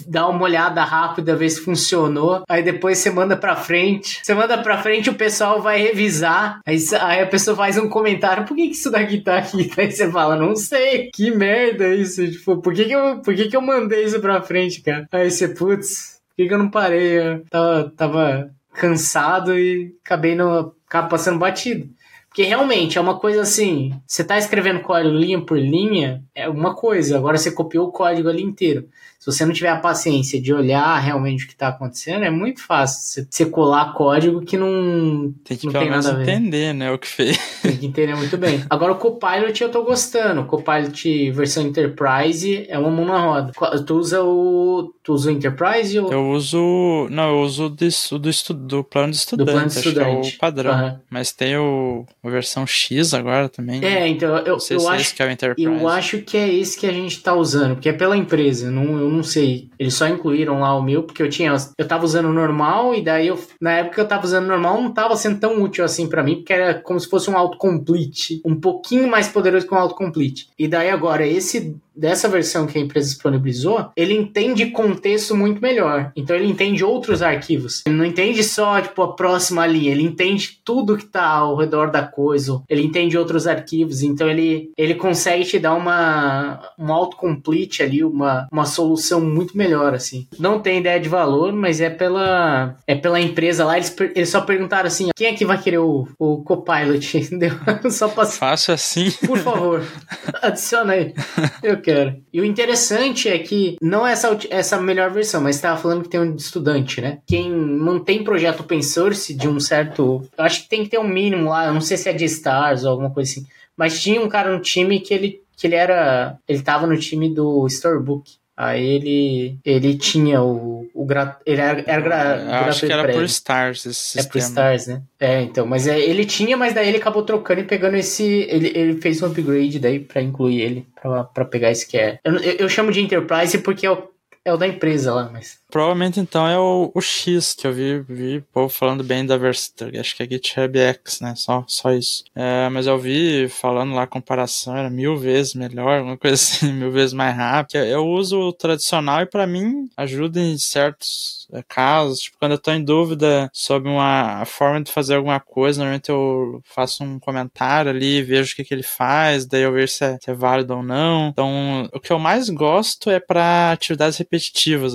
dá uma olhada rápida, ver se funcionou. Aí depois você manda pra frente. Você manda pra frente, o pessoal vai revisar. Aí, aí a pessoa faz um comentário: por que, que isso daqui tá aqui? Aí você fala, não sei, que merda isso. Tipo, por que, que eu. Por que, que eu mandei isso pra frente, cara? Aí você, putz, por que, que eu não parei? Eu tava, tava cansado e acabei no. Acaba passando batido. Porque realmente é uma coisa assim, você tá escrevendo código linha por linha, é uma coisa, agora você copiou o código ali inteiro. Se você não tiver a paciência de olhar realmente o que está acontecendo, é muito fácil você colar código que não tem que não tem nada a ver. entender, né, o que fez. Tem que entender muito bem. Agora o Copilot eu tô gostando. O Copilot versão Enterprise é uma mão na roda. Tu usa o tu usa o Enterprise ou Eu uso, não, eu uso do do, estu, do plano de estudante, do plano de estudante. é o padrão. Uhum. Mas tem o a versão X agora também. É, né? então eu, eu é acho que é o Enterprise. Eu acho que é esse que a gente tá usando, porque é pela empresa, não eu não sei. Eles só incluíram lá o meu, porque eu tinha. Eu tava usando normal, e daí eu. Na época que eu tava usando normal, não tava sendo tão útil assim para mim, porque era como se fosse um autocomplete. Um pouquinho mais poderoso que um autocomplete. E daí agora, esse dessa versão que a empresa disponibilizou, ele entende contexto muito melhor. Então ele entende outros arquivos. Ele não entende só, tipo, a próxima linha, ele entende tudo que tá ao redor da coisa. Ele entende outros arquivos. Então ele, ele consegue te dar uma um autocomplete ali, uma, uma solução muito melhor, assim. Não tem ideia de valor, mas é pela é pela empresa lá. Eles, eles só perguntaram assim, quem é que vai querer o, o Copilot? Entendeu? só passar. Fácil assim. Por favor, adiciona aí. Eu quero. E o interessante é que não é essa, essa melhor versão, mas estava falando que tem um estudante, né? Quem mantém projeto open source de um certo. Eu acho que tem que ter um mínimo lá, não sei se é de stars ou alguma coisa assim. Mas tinha um cara no time que ele, que ele era. Ele tava no time do Storybook. Aí ele, ele tinha o, o gra, ele era, era gra, Eu acho que era por Stars esse É sistema. por Stars, né? É, então, mas é, ele tinha, mas daí ele acabou trocando e pegando esse. Ele, ele fez um upgrade daí pra incluir ele, pra, pra pegar esse que é. Eu, eu, eu chamo de Enterprise porque é o, é o da empresa lá, mas. Provavelmente então é o, o X que eu vi, vi povo falando bem da versão. Acho que é GitHub X, né? Só, só isso. É, mas eu vi falando lá a comparação, era mil vezes melhor, uma coisa assim, mil vezes mais rápido. Eu, eu uso o tradicional e pra mim ajuda em certos é, casos. Tipo, quando eu tô em dúvida sobre uma forma de fazer alguma coisa, normalmente eu faço um comentário ali, vejo o que, que ele faz, daí eu vejo se é, se é válido ou não. Então, o que eu mais gosto é pra atividades repetitivas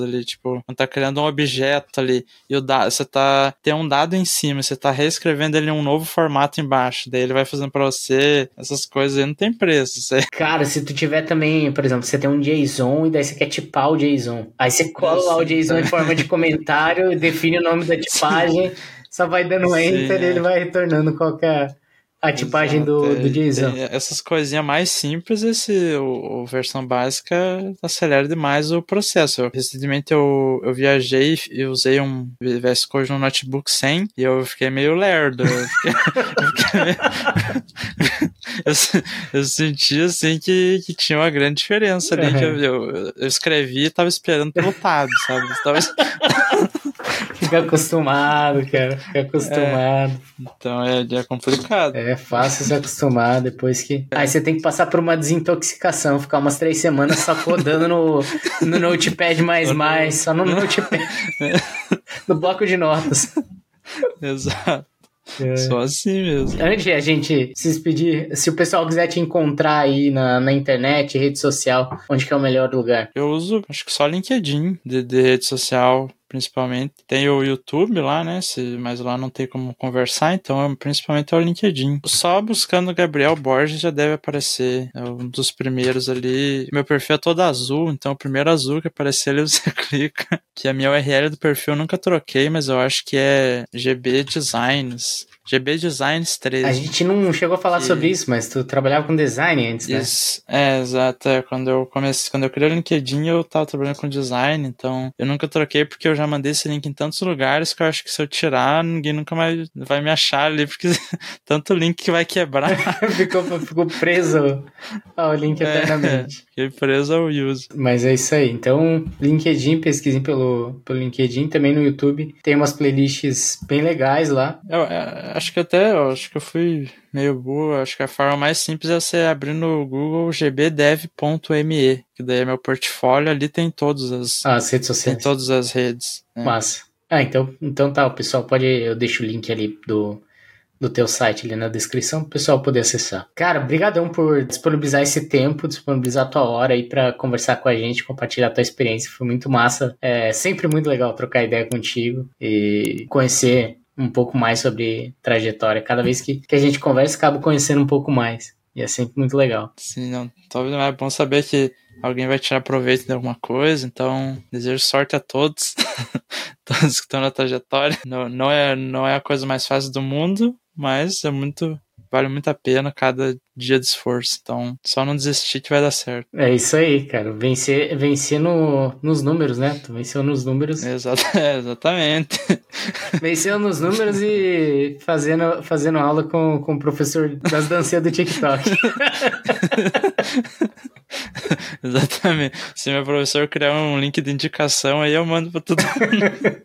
ali, tipo, quando tá criando um objeto ali e o dado, você tá tem um dado em cima, você tá reescrevendo ele em um novo formato embaixo, daí ele vai fazendo pra você essas coisas aí não tem preço. Você... Cara, se tu tiver também, por exemplo, você tem um JSON e daí você quer tipar o JSON. Aí você cola lá o JSON em forma de comentário, define o nome da tipagem, só vai dando Sim, enter e é. ele vai retornando qual que é a tipagem do, Exato, do é, JSON. tem Essas coisinhas mais simples, esse, o, o versão básica acelera demais o processo. Eu, recentemente eu, eu viajei e usei um VS Code no notebook 100 e eu fiquei meio lerdo. Eu, fiquei, eu, fiquei meio- eu eu senti assim que, que tinha uma grande diferença ali. eu, eu, eu escrevi e tava esperando pelo tab, sabe? Tava, Fica acostumado, cara. Fica acostumado. então é, é complicado. É, fácil se acostumar depois que. Aí você tem que passar por uma desintoxicação, ficar umas três semanas só codando no, no Notepad mais mais, só no Notepad. no bloco de notas. Exato. É. Só assim mesmo. Antes de a gente se despedir, se o pessoal quiser te encontrar aí na, na internet, rede social, onde que é o melhor lugar? Eu uso, acho que só LinkedIn de, de rede social, principalmente. Tem o YouTube lá, né? Mas lá não tem como conversar, então eu- principalmente é o LinkedIn. Só buscando Gabriel Borges já deve aparecer. É um dos primeiros ali. Meu perfil é todo azul, então o primeiro azul que aparecer ali você clica. Que a minha URL do perfil eu nunca troquei, mas eu acho que é GB Designs. GB Designs 13. A gente não chegou a falar E- sobre isso, mas tu trabalhava com design antes, né? Isso, é, exato. É, quando eu comecei, quando eu criei o LinkedIn, eu tava trabalhando com design, então eu nunca troquei porque eu já mandei esse link em tantos lugares que eu acho que se eu tirar, ninguém nunca mais vai me achar ali, porque tanto link que vai quebrar. ficou, ficou preso ao link É. eternamente. Fiquei preso ao. Mas é isso aí. Então, LinkedIn, pesquisem pelo, pelo LinkedIn, também no YouTube. Tem umas playlists bem legais lá. Eu, é, acho que até, eu acho que eu fui meio burro, acho que a forma mais simples é você abrir no Google gbdev.me, que daí é meu portfólio, ali tem todas as, As redes tem sociais. todas as redes. né? Massa. Ah, então, então tá, o pessoal pode. Eu deixo o link ali do, do teu site ali na descrição pro pessoal poder acessar. Cara, brigadão por disponibilizar esse tempo, disponibilizar a tua hora aí pra conversar com a gente, compartilhar tua experiência. Foi muito massa. É sempre muito legal trocar ideia contigo e conhecer um pouco mais sobre trajetória. Cada vez que, que a gente conversa, acaba conhecendo um pouco mais. E é sempre muito legal. Sim, não, talvez é bom saber que alguém vai tirar proveito de alguma coisa, então desejo sorte a todos, todos que estão na trajetória. Não, não, é, não é a coisa mais fácil do mundo, mas é muito, vale muito a pena cada dia de esforço. Então, só não desistir que vai dar certo. É isso aí, cara. Vencer, vencer no, nos números, né? Tu venceu nos números. Exato, é, exatamente. Venceu nos números e fazendo, fazendo aula com, com o professor das dancinhas do TikTok. exatamente. Se meu professor criar um link de indicação, aí eu mando pra todo mundo.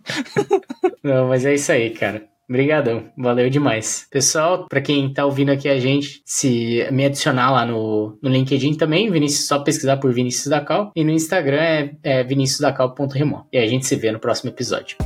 Não, mas é isso aí, cara. Obrigadão, valeu demais. Pessoal, pra quem tá ouvindo aqui a gente, se me adicionar lá no, no LinkedIn também, Vinícius, só pesquisar por Vinícius da Cal. E no Instagram é, é viniciusdacal.remo. E a gente se vê no próximo episódio.